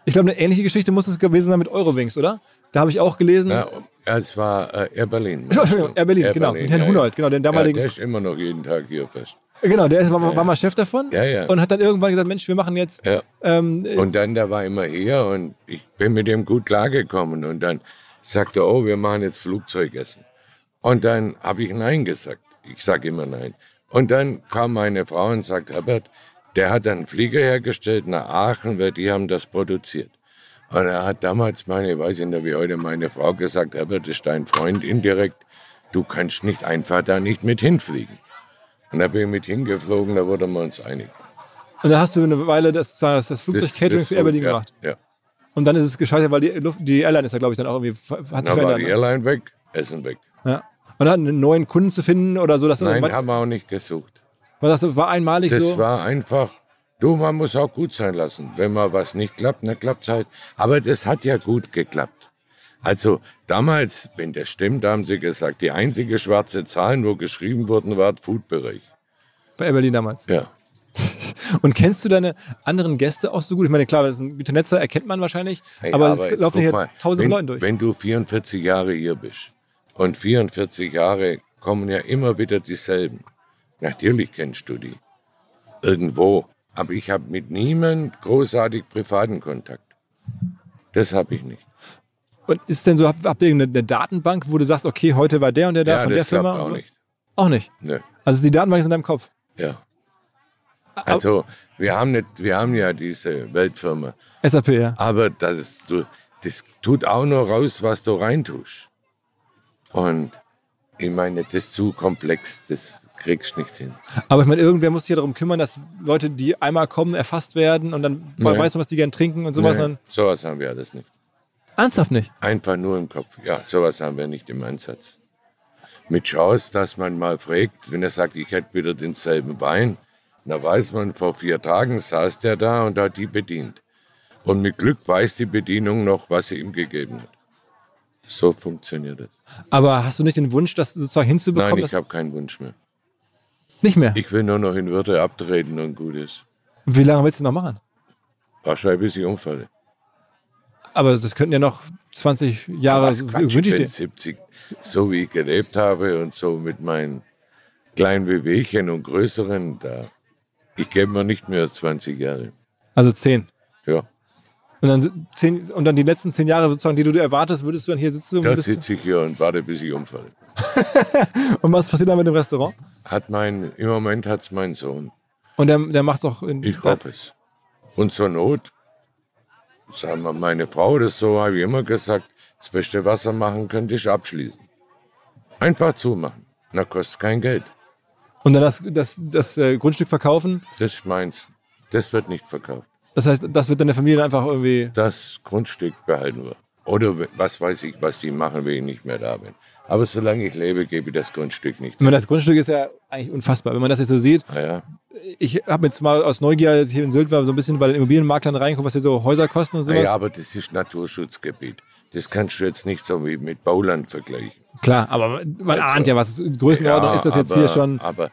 Ich glaube, eine ähnliche Geschichte muss es gewesen sein mit Eurowings, oder? Da habe ich auch gelesen. ja es war äh, Air Berlin. (laughs) Entschuldigung, Air Berlin, genau, mit Herrn Hunold, genau, den damaligen. der ist immer noch jeden Tag hier fest. Genau, der war, war mal Chef davon Ja, ja. und hat dann irgendwann gesagt, Mensch, wir machen jetzt. Ähm, äh, Und dann, der war immer hier und ich bin mit dem gut klargekommen. Und dann sagte er, oh, wir machen jetzt Flugzeugessen. Und dann habe ich Nein gesagt. Ich sage immer Nein. Und dann kam meine Frau und sagt, Herbert, der hat einen Flieger hergestellt nach Aachen, weil die haben das produziert. Und er hat damals meine, ich weiß nicht wie heute, meine Frau gesagt, Herbert ist dein Freund indirekt, du kannst nicht einfach da nicht mit hinfliegen. Und da bin ich mit hingeflogen, da wurden wir uns einig. und dann hast du eine Weile das, das, das Flugzeug-Catering für Air Berlin ja, gemacht. Ja. Und dann ist es gescheitert, weil die, Luft, die Airline ist ja, glaube ich, dann auch irgendwie hat sich Dann war verändert. die ne? Airline weg, Essen weg. Ja. Und dann einen neuen Kunden zu finden oder so, das Nein, war, haben wir auch nicht gesucht. war, das war einmalig Das so. war einfach, du, man muss auch gut sein lassen. Wenn mal was nicht klappt, dann klappt es halt. Aber das hat ja gut geklappt. Also damals, wenn das stimmt, haben sie gesagt, die einzige schwarze Zahl, wo geschrieben wurden, war der Food-Bereich. bei Air Berlin damals. Ja. (laughs) Und kennst du deine anderen Gäste auch so gut? Ich meine, klar, das ist ein guter Netzer, erkennt man wahrscheinlich, Hey, aber es jetzt laufen hier tausend wenn, Leute durch. Wenn du 44 Jahre hier bist und 44 Jahre kommen ja immer wieder dieselben. Natürlich kennst du die. Irgendwo. Aber ich habe mit niemand großartig privaten Kontakt. Das habe ich nicht. Und ist denn so, habt, habt ihr eine, eine Datenbank, wo du sagst, okay, heute war der und der da ja, von der Firma? auch nicht. Auch nicht. Nö. Also die Datenbank ist in deinem Kopf. Ja. Also, wir haben, nicht, wir haben ja diese Weltfirma. SAP, ja. Aber das, ist, das tut auch nur raus, was du reintust. Und ich meine, das ist zu komplex, das kriegst du nicht hin. Aber ich meine, irgendwer muss sich ja darum kümmern, dass Leute, die einmal kommen, erfasst werden und dann Nee. weiß man, was die gern trinken und sowas. Nee, sowas haben wir alles nicht. Ernsthaft nicht. Einfach nur im Kopf. Ja, sowas haben wir nicht im Ansatz. Mit Chance, dass man mal fragt, wenn er sagt, ich hätte wieder denselben Wein, dann weiß man, vor vier Tagen saß der da und hat die bedient. Und mit Glück weiß die Bedienung noch, was sie ihm gegeben hat. So funktioniert es. Aber hast du nicht den Wunsch, das sozusagen hinzubekommen? Nein, ich habe keinen Wunsch mehr. Nicht mehr. Ich will nur noch in Würde abtreten und gut ist. Wie lange willst du noch machen? Wahrscheinlich bis ich umfalle. Aber das könnten ja noch 20 Jahre, Was wünsche ich ich bin dir. 70, so wie ich gelebt habe und so mit meinen kleinen Wehwehchen und größeren, da, ich gebe mir nicht mehr als 20 Jahre. Also 10. Ja, Und dann, zehn, und dann die letzten 10 Jahre sozusagen, die du dir erwartest, würdest du dann hier sitzen da sitze ich hier und warte, bis ich umfalle. (laughs) und was passiert dann mit dem Restaurant? Hat mein, im Moment hat es mein Sohn. Und der, der macht es auch in. Ich hoffe es. Und zur Not, sagen wir, meine Frau, das so habe ich immer gesagt, das beste Wasser machen könnte ich abschließen. Einfach zumachen. Na, kostet kein Geld. Und dann das, das, das äh, Grundstück verkaufen. Das ist meins. Das wird nicht verkauft. Das heißt, das wird deine Familie einfach irgendwie. Das Grundstück behalten wir. Oder was weiß ich, was die machen, wenn ich nicht mehr da bin. Aber solange ich lebe, gebe ich das Grundstück nicht. Ich meine, das Grundstück ist ja eigentlich unfassbar. Wenn man das jetzt so sieht, Naja, ich habe jetzt mal aus Neugier, als ich hier in Sylt war, so ein bisschen bei den Immobilienmaklern reingeguckt, was hier so Häuser kosten und sowas. naja, aber das ist Naturschutzgebiet. Das kannst du jetzt nicht so wie mit Bauland vergleichen. Klar, aber man Also, ahnt ja, was Größenordnung Ja, ist das jetzt aber, hier schon. Aber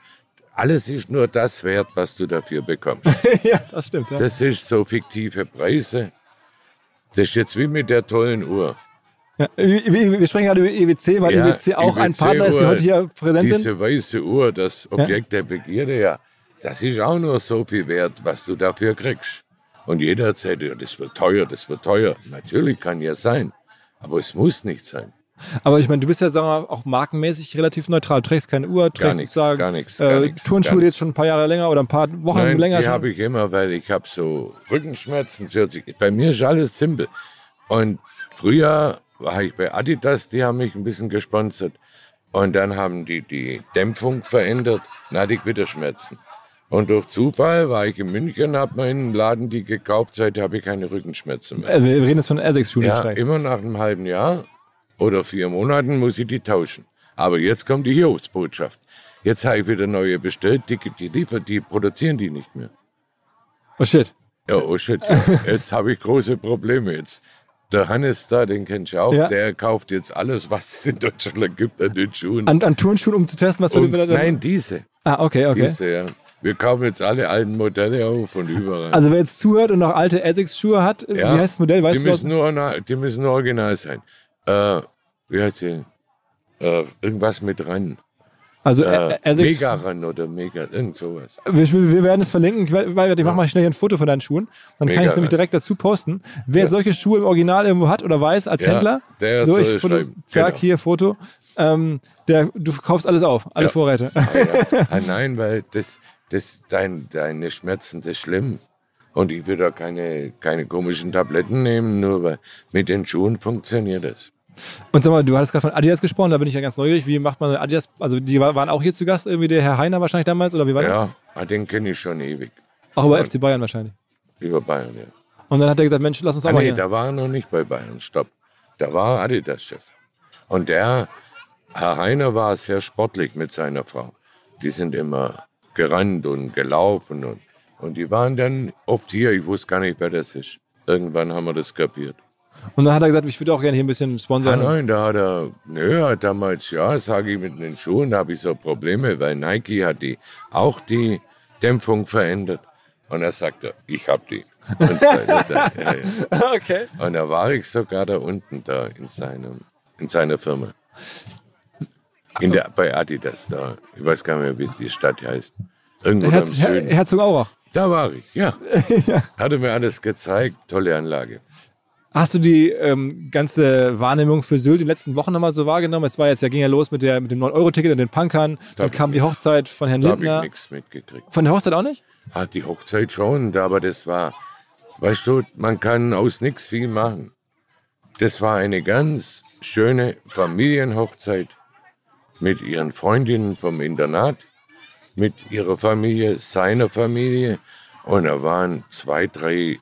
alles ist nur das wert, was du dafür bekommst. (laughs) ja, das stimmt. Ja. Das ist so fiktive Preise. Das ist jetzt wie mit der tollen Uhr. Ja, wir sprechen gerade über EWC, weil Ja, EWC auch ein IWC Partner ist, die heute hier präsent sind. Diese weiße Uhr, das Objekt der Begierde, ja, das ist auch nur so viel wert, was du dafür kriegst. Und jeder erzählt, ja, das wird teuer, das wird teuer. Natürlich kann ja sein, aber es muss nicht sein. Aber ich meine, du bist ja sagen wir, mal, auch markenmäßig relativ neutral. Du trägst keine Uhr, trägst nichts, sozusagen gar nichts, äh, gar nichts, Turnschuhe gar jetzt schon ein paar Jahre länger oder ein paar Wochen Nein, länger die habe ich immer, weil ich habe so Rückenschmerzen. Bei mir ist alles simpel. Und früher war ich bei Adidas, die haben mich ein bisschen gesponsert. Und dann haben die die Dämpfung verändert, dann hatte ich wieder Schmerzen. Und durch Zufall war ich in München, habe mir in einem Laden die gekauft, seitdem habe ich keine Rückenschmerzen mehr. Äh, wir reden jetzt von du Ja, immer nach einem halben Jahr oder vier Monaten muss ich die tauschen. Aber jetzt kommt die Hiobsbotschaft. Jetzt habe ich wieder neue bestellt, die, die, liefern, die produzieren die nicht mehr. Oh shit. Ja, oh shit, ja. jetzt habe ich große Probleme. Jetzt der Hannes da, den kennst du auch, Ja. der kauft jetzt alles, was es in Deutschland gibt an den Schuhen. An, an Turnschuhen, um zu testen, was wir da nein, diese, Ah, okay, okay. diese, ja. Wir kaufen jetzt alle alten Modelle auf und überall. Also wer jetzt zuhört und noch alte Essex-Schuhe hat, Ja, wie heißt das Modell? Weißt die du müssen, nur, die müssen nur original sein. Äh, wie heißt sie? Äh, irgendwas mit ran. Also Äh, äh, Essex. Mega ran oder Mega, irgend sowas. Wir, wir werden es verlinken. Ich, ich mache mal schnell ein Foto von deinen Schuhen. Dann kann Mega, ich es nämlich ja. direkt dazu posten. Wer solche Schuhe im Original irgendwo hat oder weiß als Ja, Händler, der so ich Foto, schreiben. zack, Genau. hier Foto. Ähm, der, du kaufst alles auf, alle Ja. Vorräte. Ah, ja. (laughs) ah, nein, weil das, das, dein, deine Schmerzen, das ist schlimm. Und ich will da keine, keine komischen Tabletten nehmen, nur weil mit den Schuhen funktioniert das. Und sag mal, du hattest gerade von Adidas gesprochen, da bin ich ja ganz neugierig. Wie macht man Adidas? Also die war- waren auch hier zu Gast, irgendwie der Herr Heiner wahrscheinlich damals, oder wie war das? Ja, ah, den kenne ich schon ewig. Auch über FC Bayern wahrscheinlich. Über Bayern, ja. Und dann hat er gesagt, Mensch, lass uns auch Ah, mal nee, hier. da war er noch nicht bei Bayern, stopp. Da war Adidas-Chef. Und der, Herr Heiner war sehr sportlich mit seiner Frau. Die sind immer gerannt und gelaufen und, und die waren dann oft hier, ich wusste gar nicht, wer das ist. Irgendwann haben wir das kapiert. Und dann hat er gesagt, ich würde auch gerne hier ein bisschen Ah, sponsern. nein, da hat er, nö, hat damals, ja, sage ich mit den Schuhen, da habe ich so Probleme, weil Nike hat die auch die Dämpfung verändert. Und er sagte, ich habe die. Und, so, (laughs) ja, ja. okay. und da war ich sogar da unten da in, seinem, in seiner Firma. In der, bei Adidas da. Ich weiß gar nicht mehr, wie die Stadt heißt. Irgendwo da Herz, Her. Herzog Aurach. Da war ich, (laughs) ja. Hatte mir alles gezeigt. Tolle Anlage. Hast du die ähm, ganze Wahrnehmung für Sylt in den letzten Wochen nochmal so wahrgenommen? Es war jetzt, ja ging ja los mit, der, mit dem 9-Euro-Ticket und den Punkern. Dann hab ich kam die. Hochzeit von Herrn Da habe ich Lindner. nichts mitgekriegt. Von der Hochzeit auch nicht? Hat die Hochzeit schon, aber das war, weißt du, man kann aus nichts viel machen. Das war eine ganz schöne Familienhochzeit mit ihren Freundinnen vom Internat, mit ihrer Familie, seiner Familie. Und da waren zwei, drei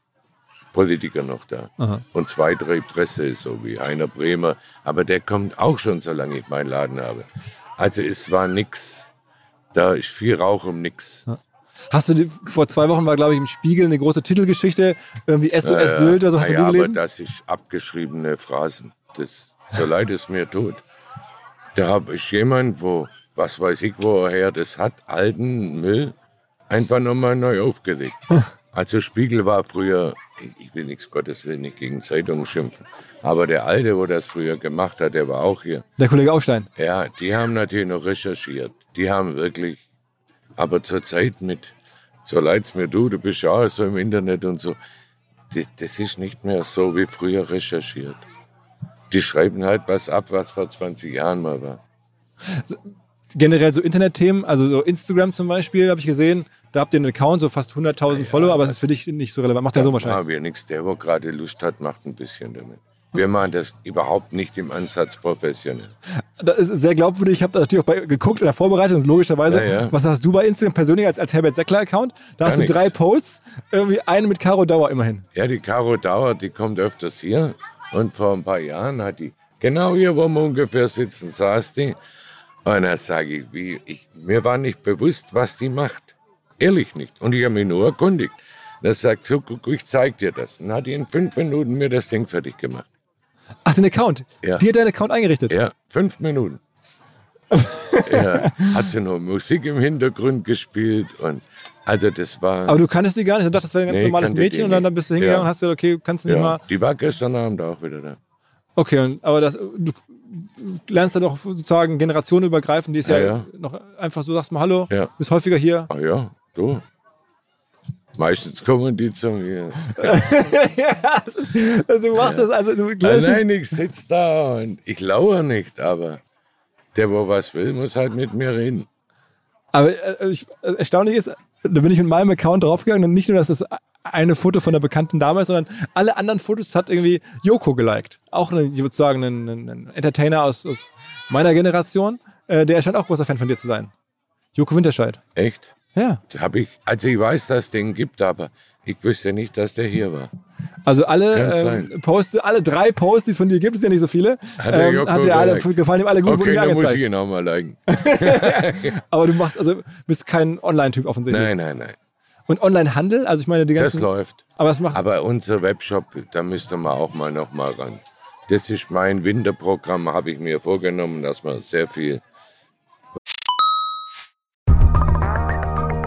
Politiker noch da. Und zwei, drei Presse, so wie Heiner Bremer. Aber der kommt auch schon, solange ich meinen Laden habe. Also es war nix. Da ist viel Rauch um nix. Hast du die, vor zwei Wochen war, glaube ich, im Spiegel eine große Titelgeschichte, irgendwie SOS Sylt oder so, hast ja, du die aber gelesen? das ist abgeschriebene Phrasen. Das, so leid es mir tut. Da habe ich jemand, wo was weiß ich, woher das hat, alten Müll, einfach nochmal neu aufgelegt. (laughs) Also Spiegel war früher, ich- will nichts Gottes Willen nicht gegen Zeitungen schimpfen, aber der Alte, wo das früher gemacht hat, der war auch hier. Der Kollege Aufstein. Ja, die haben natürlich noch recherchiert. Die haben wirklich, aber zur Zeit mit, so leid's mir du, du bist ja auch so im Internet und so, das, das ist nicht mehr so wie früher recherchiert. Die schreiben halt was ab, was vor 20 Jahren mal war. Generell so Internetthemen, also so Instagram zum Beispiel, habe ich gesehen. Da habt ihr einen Account, so fast 100.000 Follower, aber es ist für dich nicht so relevant. Macht der so wahrscheinlich. Machen wir nichts. Der, wo gerade Lust hat, macht ein bisschen damit. Wir machen das überhaupt nicht im Ansatz professionell. Das ist sehr glaubwürdig. Ich habe da natürlich auch bei, geguckt in der Vorbereitung, logischerweise. Ja, ja. Was hast du bei Instagram persönlich als, als Herbert Seckler-Account? Da hast Gar du drei nichts. Posts, irgendwie einen mit Caro Dauer immerhin. Ja, die Caro Dauer, die kommt öfters hier. Und vor ein paar Jahren hat die, genau hier, wo wir ungefähr sitzen, saß die. Und da sage ich, wie, ich, mir war nicht bewusst, was die macht. Ehrlich nicht. Und ich habe mich nur erkundigt. Da sagt so, guck, ich zeig dir das. Und dann hat die in fünf Minuten mir das Ding fertig gemacht. Ach, den Account. Ja. Die hat deinen Account eingerichtet. Ja, fünf Minuten. (laughs) ja, hat sie noch Musik im Hintergrund gespielt und also das war. Aber du kanntest die gar nicht. Du dachtest, das wäre ein ganz Nee, normales Mädchen und dann, dann bist du hingegangen Ja. und hast gesagt, okay, kannst du nicht ja, mal. die war gestern Abend auch wieder da. Okay, und, aber das, du lernst da doch sozusagen generationenübergreifend, die ist ja, Ja, ja. noch einfach so, sagst mal Hallo, Ja. bist häufiger hier. Ah ja, du. Meistens kommen die zu mir. (laughs) ja, das ist, also du machst das, also du es- Nein, ich sitze da und ich lauere nicht, aber der, wo was will, muss halt mit mir reden. Aber äh, ich, erstaunlich ist, da bin ich mit meinem Account draufgegangen und nicht nur, dass das eine Foto von der bekannten Dame ist, sondern alle anderen Fotos hat irgendwie Joko geliked. Auch ein, ich würde sagen, ein, ein, Entertainer aus, aus meiner Generation. Äh, der scheint auch großer Fan von dir zu sein. Joko Winterscheid. Echt? Ja. Hab ich, also ich weiß, dass es den gibt, aber ich wüsste nicht, dass der hier war. Also alle ähm. Poste, alle drei Posts, die es von dir gibt, es sind ja nicht so viele, Hat der ähm, hat der alle, gefallen ihm alle gut, Okay, wurden dir dann muss ich angezeigt. ihn auch mal liken. (laughs) Aber du machst, also bist kein Online-Typ offensichtlich. Nein, nein, nein. Und Online-Handel, also ich meine die Das ganzen. läuft. aber das macht. Aber unser Webshop, da müsste man auch mal noch mal ran. Das ist mein Winterprogramm, habe ich mir vorgenommen, dass man sehr viel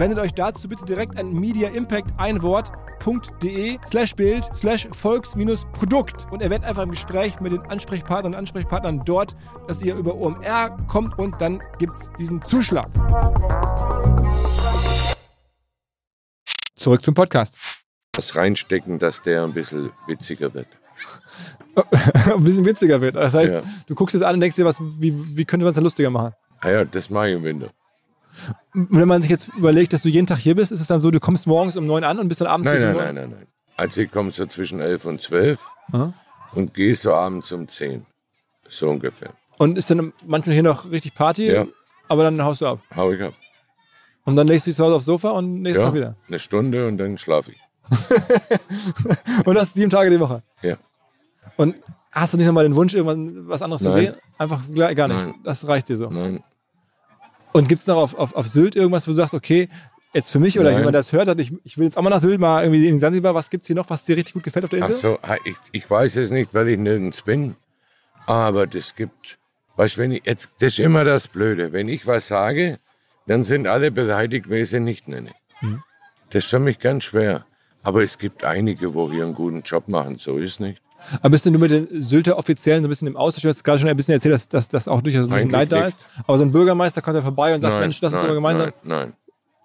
Wendet euch dazu bitte direkt an Media Impact ein Wort de slash Bild slash Volks minus Produkt und erwähnt einfach im Gespräch mit den Ansprechpartnern und Ansprechpartnern dort, dass ihr über OMR kommt und dann gibt's diesen Zuschlag. Zurück zum Podcast. was reinstecken, dass der ein bisschen witziger wird. (laughs) Ein bisschen witziger wird. Das heißt, Ja. du guckst es an und denkst dir, was, wie, wie könnte man es lustiger machen? Ah ja, das mache ich im Winter. Wenn man sich jetzt überlegt, dass du jeden Tag hier bist, ist es dann so, du kommst morgens um neun an und bist dann abends Nein, bis um nein, nein, nein, nein. Also ich komme so zwischen 11 und 12 Aha. und gehe so abends um 10. So ungefähr. Und ist dann manchmal hier noch richtig Party, Ja. aber dann haust du ab. Hau ich ab. Und dann legst du dich zu Hause aufs Sofa und nächsten Ja, Tag wieder. eine Stunde und dann schlafe ich. (laughs) Und das sieben Tage die Woche. Ja. Und hast du nicht nochmal den Wunsch, irgendwas was anderes zu Nein. sehen? Einfach gar gar nicht. Nein. Das reicht dir so. Nein, Und gibt es noch auf, auf, auf Sylt irgendwas, wo du sagst, okay, jetzt für mich oder Nein. jemand, der das hört hat, ich, ich will jetzt auch mal nach Sylt, mal irgendwie in Sansibar, was gibt es hier noch, was dir richtig gut gefällt auf der Ach Insel? so, ah, ich, ich weiß es nicht, weil ich nirgends bin. Aber das gibt, weißt du, wenn ich, jetzt, das ist immer das Blöde. Wenn ich was sage, dann sind alle beleidigt, wenn ich sie nicht nenne. Das ist für mich ganz schwer. Aber es gibt einige, wo hier einen guten Job machen, so ist nicht. Aber bist du mit den Sylter Offiziellen so ein bisschen im Austausch? Du hast gerade schon ein bisschen erzählt, dass, dass, dass auch durchaus ein bisschen Leid da ist. Aber so ein Bürgermeister kommt ja vorbei und sagt, nein, Mensch, lass uns aber gemeinsam. Nein, nein,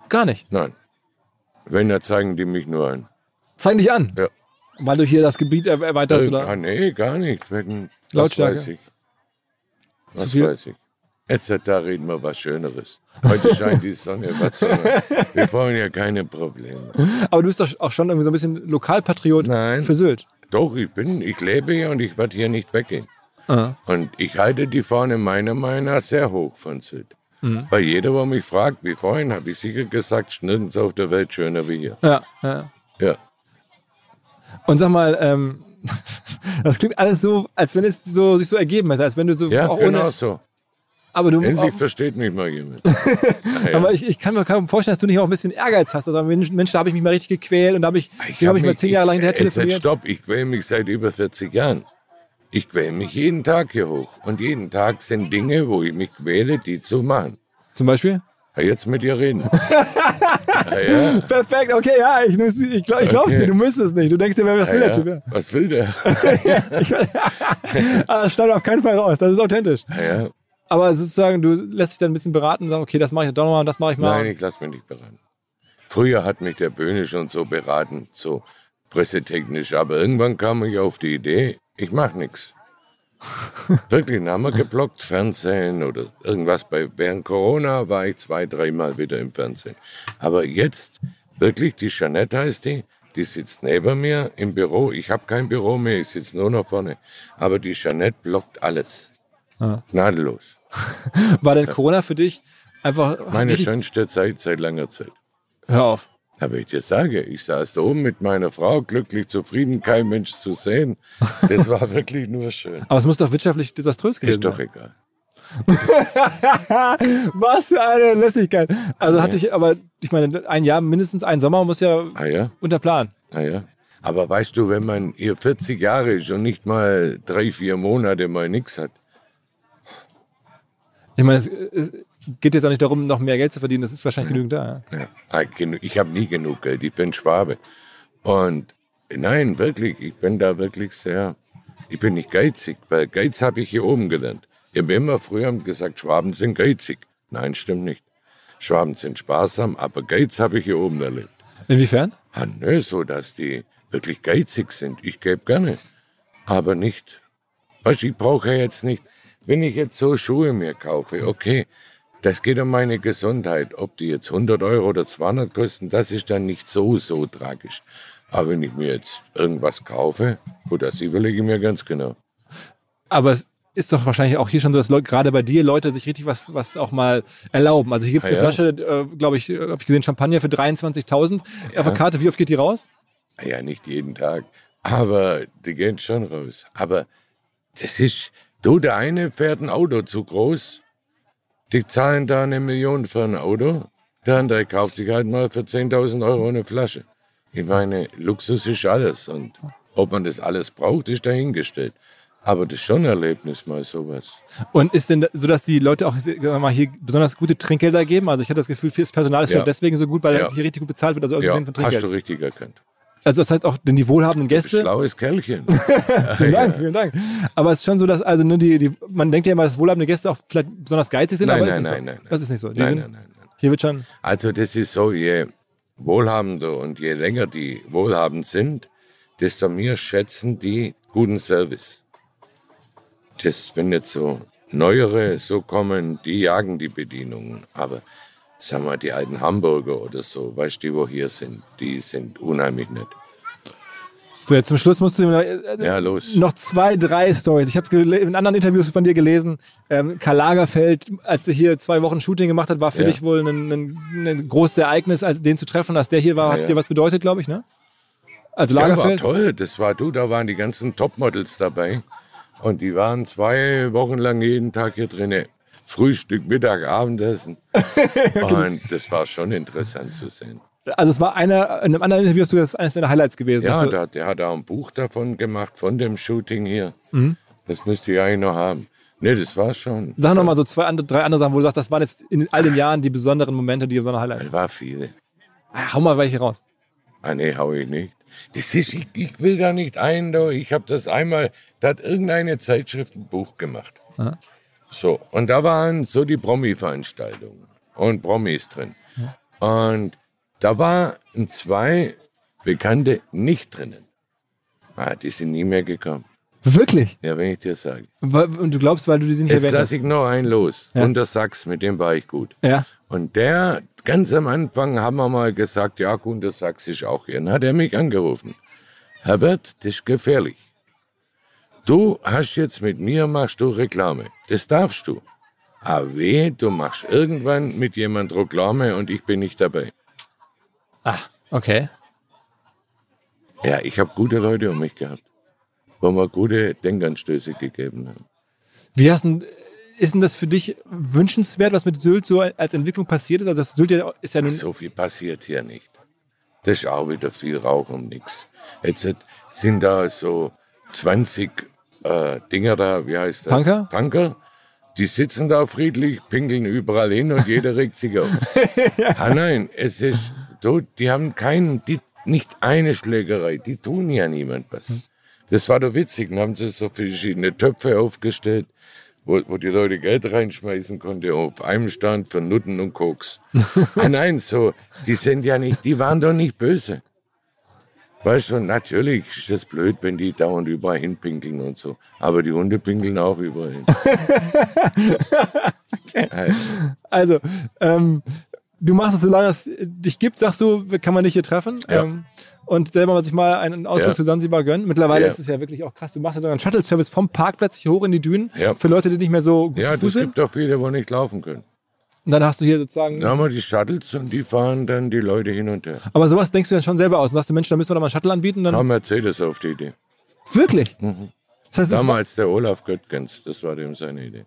Gar nicht. nein. Wenn, dann zeigen die mich nur an. Zeig dich an. Ja. Weil du hier das Gebiet er- erweiterst, Äh, oder? ah, nee, gar nicht. Wegen, Lautstärke? Was weiß ich. Zu Was viel? weiß ich. Jetzt da reden wir was Schöneres. Heute (laughs) scheint die Sonne. Wir brauchen ja keine Probleme. Aber du bist doch auch schon irgendwie so ein bisschen Lokalpatriot Nein. für Sylt. Doch, ich bin, ich lebe hier und ich werde hier nicht weggehen. Ah. Und ich halte die Fahne meiner Meinung nach sehr hoch von Sylt. Mhm. Weil jeder, der mich fragt, wie vorhin, habe ich sicher gesagt, nirgends auf der Welt schöner wie hier. Ja, ja. Ja. Und sag mal, ähm, (laughs) das klingt alles so, als wenn es so, sich so ergeben hätte, als wenn du so Ja, auch genau ohne. so. Aber du, Endlich auch, versteht mich mal jemand. (laughs) Ah, ja. aber ich, ich kann mir kaum vorstellen, dass du nicht auch ein bisschen Ehrgeiz hast. Also Mensch, Mensch da habe ich mich mal richtig gequält und da habe ich, ich habe ich mal mich- zehn Jahre lang hinterher telefoniert. stopp, ich quäle mich seit über 40 Jahren. Ich quäle mich jeden Tag hier hoch. Und jeden Tag sind Dinge, wo ich mich quäle, die zu machen. Zum Beispiel? Jetzt mit dir reden. (laughs) ja, ja. Perfekt, okay, ja, ich, ich, glaub, ich glaub's Okay. dir, du müsstest nicht. Du denkst dir, was will Ja, der Typ? Was will der? (laughs) Ah, das schneidet auf keinen Fall raus, das ist authentisch. Ja. Aber sozusagen, du lässt dich dann ein bisschen beraten und sagst, okay, das mache ich doch nochmal das mache ich mal. Nein, ich lasse mich nicht beraten. Früher hat mich der Böhne schon so beraten, so pressetechnisch. Aber irgendwann kam ich auf die Idee, ich mache nichts. (laughs) Wirklich, dann haben wir geblockt, Fernsehen oder irgendwas. Bei, während Corona war ich zwei, dreimal wieder im Fernsehen. Aber jetzt, wirklich, die Jeanette heißt die, die sitzt neben mir im Büro. Ich habe kein Büro mehr, ich sitze nur noch vorne. Aber die Jeanette blockt alles. Gnadenlos. (laughs) War denn Corona für dich einfach. Meine schönste Zeit seit langer Zeit. Hör auf. Aber ich dir sage, ich saß da oben mit meiner Frau, glücklich, zufrieden, kein Mensch zu sehen. Das war (laughs) wirklich nur schön. Aber es muss doch wirtschaftlich desaströs gewesen Ist doch sein. egal. (laughs) Was für eine Lässigkeit. Also hatte ich, aber ich meine, ein Jahr, mindestens ein Sommer muss ja Ah ja, unter Plan. ah ja. Aber weißt du, wenn man hier 40 Jahre ist und nicht mal drei, vier Monate mal nichts hat, Ich meine, es, es geht jetzt auch nicht darum, noch mehr Geld zu verdienen. Das ist wahrscheinlich genügend da. Ja. ja, ah, ich habe nie genug Geld, ich bin Schwabe. Und nein, wirklich, ich bin da wirklich sehr, ich bin nicht geizig, weil Geiz habe ich hier oben gelernt. Ich habe immer früher gesagt, Schwaben sind geizig. Nein, stimmt nicht. Schwaben sind sparsam, aber Geiz habe ich hier oben erlebt. Inwiefern? Ah, nö, so dass die wirklich geizig sind. Ich gebe gerne, aber nicht. Weißt, du, ich brauche jetzt nicht, wenn ich jetzt so Schuhe mir kaufe, okay, das geht um meine Gesundheit. Ob die jetzt 100 Euro oder 200 kosten, das ist dann nicht so, so tragisch. Aber wenn ich mir jetzt irgendwas kaufe, gut, das überlege ich mir ganz genau. Aber es ist doch wahrscheinlich auch hier schon so, dass Leute, gerade bei dir Leute sich richtig was, was auch mal erlauben. Also hier gibt es Ah, eine ja? Flasche, äh, glaube ich, habe ich gesehen, Champagner für 23.000 auf der Karte. Wie oft geht die raus? Ah Ja, nicht jeden Tag, aber die gehen schon raus. Aber das ist, du, der eine fährt ein Auto zu groß, die zahlen da eine Million für ein Auto, der andere kauft sich halt mal für 10.000 Euro eine Flasche. Ich meine, Luxus ist alles und ob man das alles braucht, ist dahingestellt. Aber das ist schon ein Erlebnis, mal sowas. Und ist denn so, dass die Leute auch mal, hier besonders gute Trinkgelder geben? Also ich hatte das Gefühl, das Personal ist Ja. deswegen so gut, weil Ja. hier richtig gut bezahlt wird. Also Ja, hast du richtig erkannt. Also das heißt auch, denn die wohlhabenden Gäste. Schlaues Kerlchen. (laughs) Vielen Dank, vielen Dank. Aber es ist schon so, dass also ne, die, die, man denkt ja immer, dass wohlhabende Gäste auch vielleicht besonders geizig sind, Nein, aber nein, ist nicht nein, so. nein. Das ist nicht so. Die Nein, sind, nein, nein, nein. Hier wird schon. Also das ist so, je wohlhabender und je länger die wohlhabend sind, desto mehr schätzen die guten Service. Das, wenn jetzt so neuere so kommen, die jagen die Bedienungen. Aber sagen wir, die alten Hamburger oder so, weißt du, die wo hier sind, die sind unheimlich nett. So, jetzt zum Schluss musst du mir äh, Ja, los. noch zwei, drei Stories. Ich habe in anderen Interviews von dir gelesen, ähm, Karl Lagerfeld, als er hier zwei Wochen Shooting gemacht hat, war für Ja. dich wohl ein, ein, ein großes Ereignis, als den zu treffen, dass der hier war, Ja, hat dir was bedeutet, glaube ich, ne? Also Ja, war Lagerfeld. toll, das war du, da waren die ganzen Topmodels dabei. Und die waren zwei Wochen lang jeden Tag hier drinnen. Frühstück, Mittag, Abendessen. (laughs) Und das war schon interessant zu sehen. Also es war einer, in einem anderen Interview hast du das eines deiner Highlights gewesen. Ja, du, der, der hat auch ein Buch davon gemacht, von dem Shooting hier. Mhm. Das müsste ich eigentlich noch haben. Nee, das war schon. Sag noch mal so zwei, andere, drei andere Sachen, wo du sagst, das waren jetzt in all den Jahren die besonderen Momente, die besonderen Highlights. Es war viele. Ah, hau mal welche raus. Ah, nee, hau ich nicht. Das ist, ich, ich will da nicht ein, da. ich habe das einmal, da hat irgendeine Zeitschrift ein Buch gemacht. Aha. So, und da waren so die Promi-Veranstaltungen und Promis drin. Und da waren zwei Bekannte nicht drinnen. Ah, die sind nie mehr gekommen. Wirklich? Ja, wenn ich dir sage. Und du glaubst, weil du die nicht Jetzt lasse ich noch einen los. Ja. Gunter Sachs, mit dem war ich gut. Ja. Und der, ganz am Anfang haben wir mal gesagt, ja, Gunter Sachs ist auch hier. Dann hat er mich angerufen. Herbert, das ist gefährlich. Du hast jetzt mit mir, machst du Reklame. Das darfst du. Aber weh, du machst irgendwann mit jemand Reklame und ich bin nicht dabei. Ah, okay. Ja, ich habe gute Leute um mich gehabt, wo mir gute Denkanstöße gegeben haben. Wie hast denn, ist denn das für dich wünschenswert, was mit Sylt so als Entwicklung passiert ist? Also das Sylt ist ja nun... So viel passiert hier nicht. Das ist auch wieder viel Rauch um nichts. Jetzt sind da so 20 äh, Dinger da, wie heißt das? Punker? Punker. Die sitzen da friedlich, pinkeln überall hin und jeder regt sich auf. (laughs) Ah nein, es ist, du, die haben keinen, die, nicht eine Schlägerei, die tun ja niemand was. Das war doch witzig, dann haben sie so verschiedene Töpfe aufgestellt, wo, wo die Leute Geld reinschmeißen konnten, auf einem Stand für Nutten und Koks. (laughs) ah nein, so, die sind ja nicht, die waren doch nicht böse. Weißt du, natürlich ist das blöd, wenn die dauernd überall hinpinkeln und so. Aber die Hunde pinkeln auch überall hin. Äh, (laughs) Also, ähm, du machst es, solange es dich gibt, sagst du, kann man dich hier treffen. Ja. Ähm, und selber mal sich mal einen Ausflug Ja. zu Sansibar gönnen. Mittlerweile Ja. ist es ja wirklich auch krass. Du machst ja sogar einen Shuttle-Service vom Parkplatz hier hoch in die Dünen Ja. für Leute, die nicht mehr so gut Ja, zu Fuß sind. gibt auch viele, wo nicht laufen können. Und dann hast du hier sozusagen. Da haben wir die Shuttles und die fahren dann die Leute hin und her. Aber sowas denkst du dann schon selber aus. Und sagst du, Mensch, da müssen wir doch mal einen Shuttle anbieten. Dann, Kam Mercedes auf die Idee. Wirklich? Das heißt, Damals der Olaf Göttgens, das war dem seine Idee.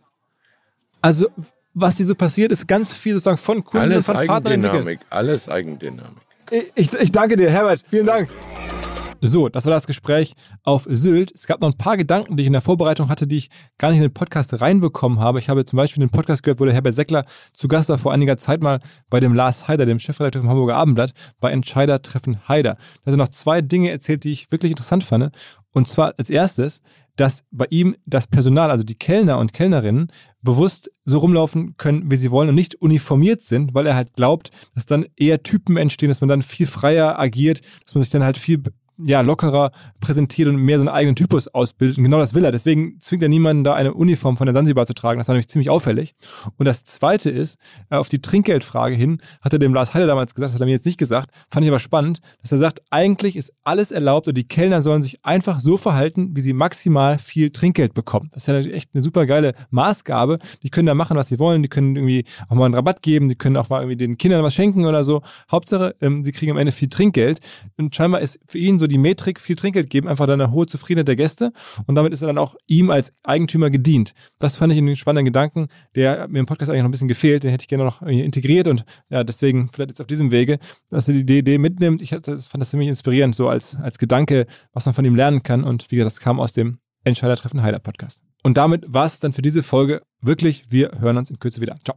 also, was hier so passiert, ist ganz viel sozusagen von Kunden Alles und von Partnern entwickelt. Eigendynamik, alles Eigendynamik. Ich, ich danke dir, Herbert. Vielen Dank. So, das war das Gespräch auf Sylt. Es gab noch ein paar Gedanken, die ich in der Vorbereitung hatte, die ich gar nicht in den Podcast reinbekommen habe. Ich habe zum Beispiel den Podcast gehört, wo der Herbert Seckler zu Gast war vor einiger Zeit mal bei dem Lars Haider, dem Chefredakteur vom Hamburger Abendblatt, bei Entscheider treffen Haider. Da hat er noch zwei Dinge erzählt, die ich wirklich interessant fand. Und zwar als erstes, dass bei ihm das Personal, also die Kellner und Kellnerinnen, bewusst so rumlaufen können, wie sie wollen und nicht uniformiert sind, weil er halt glaubt, dass dann eher Typen entstehen, dass man dann viel freier agiert, dass man sich dann halt viel ja, lockerer präsentiert und mehr so einen eigenen Typus ausbildet. Und genau das will er. Deswegen zwingt er niemanden, da eine Uniform von der Sansibar zu tragen. Das war nämlich ziemlich auffällig. Und das Zweite ist, äh, auf die Trinkgeldfrage hin, hat er dem Lars Heider damals gesagt, das hat er mir jetzt nicht gesagt, fand ich aber spannend, dass er sagt, eigentlich ist alles erlaubt und die Kellner sollen sich einfach so verhalten, wie sie maximal viel Trinkgeld bekommen. Das ist ja natürlich echt eine super geile Maßgabe. Die können da machen, was sie wollen. Die können irgendwie auch mal einen Rabatt geben. Die können auch mal irgendwie den Kindern was schenken oder so. Hauptsache, ähm, sie kriegen am Ende viel Trinkgeld. Und scheinbar ist für ihn so die Metrik, viel Trinkgeld geben, einfach dann eine hohe Zufriedenheit der Gäste. Und damit ist er dann auch ihm als Eigentümer gedient. Das fand ich einen spannenden Gedanken, der mir im Podcast eigentlich noch ein bisschen gefehlt. Den hätte ich gerne noch integriert. Und ja, deswegen vielleicht jetzt auf diesem Wege, dass er die Idee mitnimmt. Ich fand das ziemlich inspirierend, so als, als Gedanke, was man von ihm lernen kann. Und wie gesagt, das kam aus dem Entscheidertreffen Heider Podcast. Und damit war es dann für diese Folge wirklich. Wir hören uns in Kürze wieder. Ciao.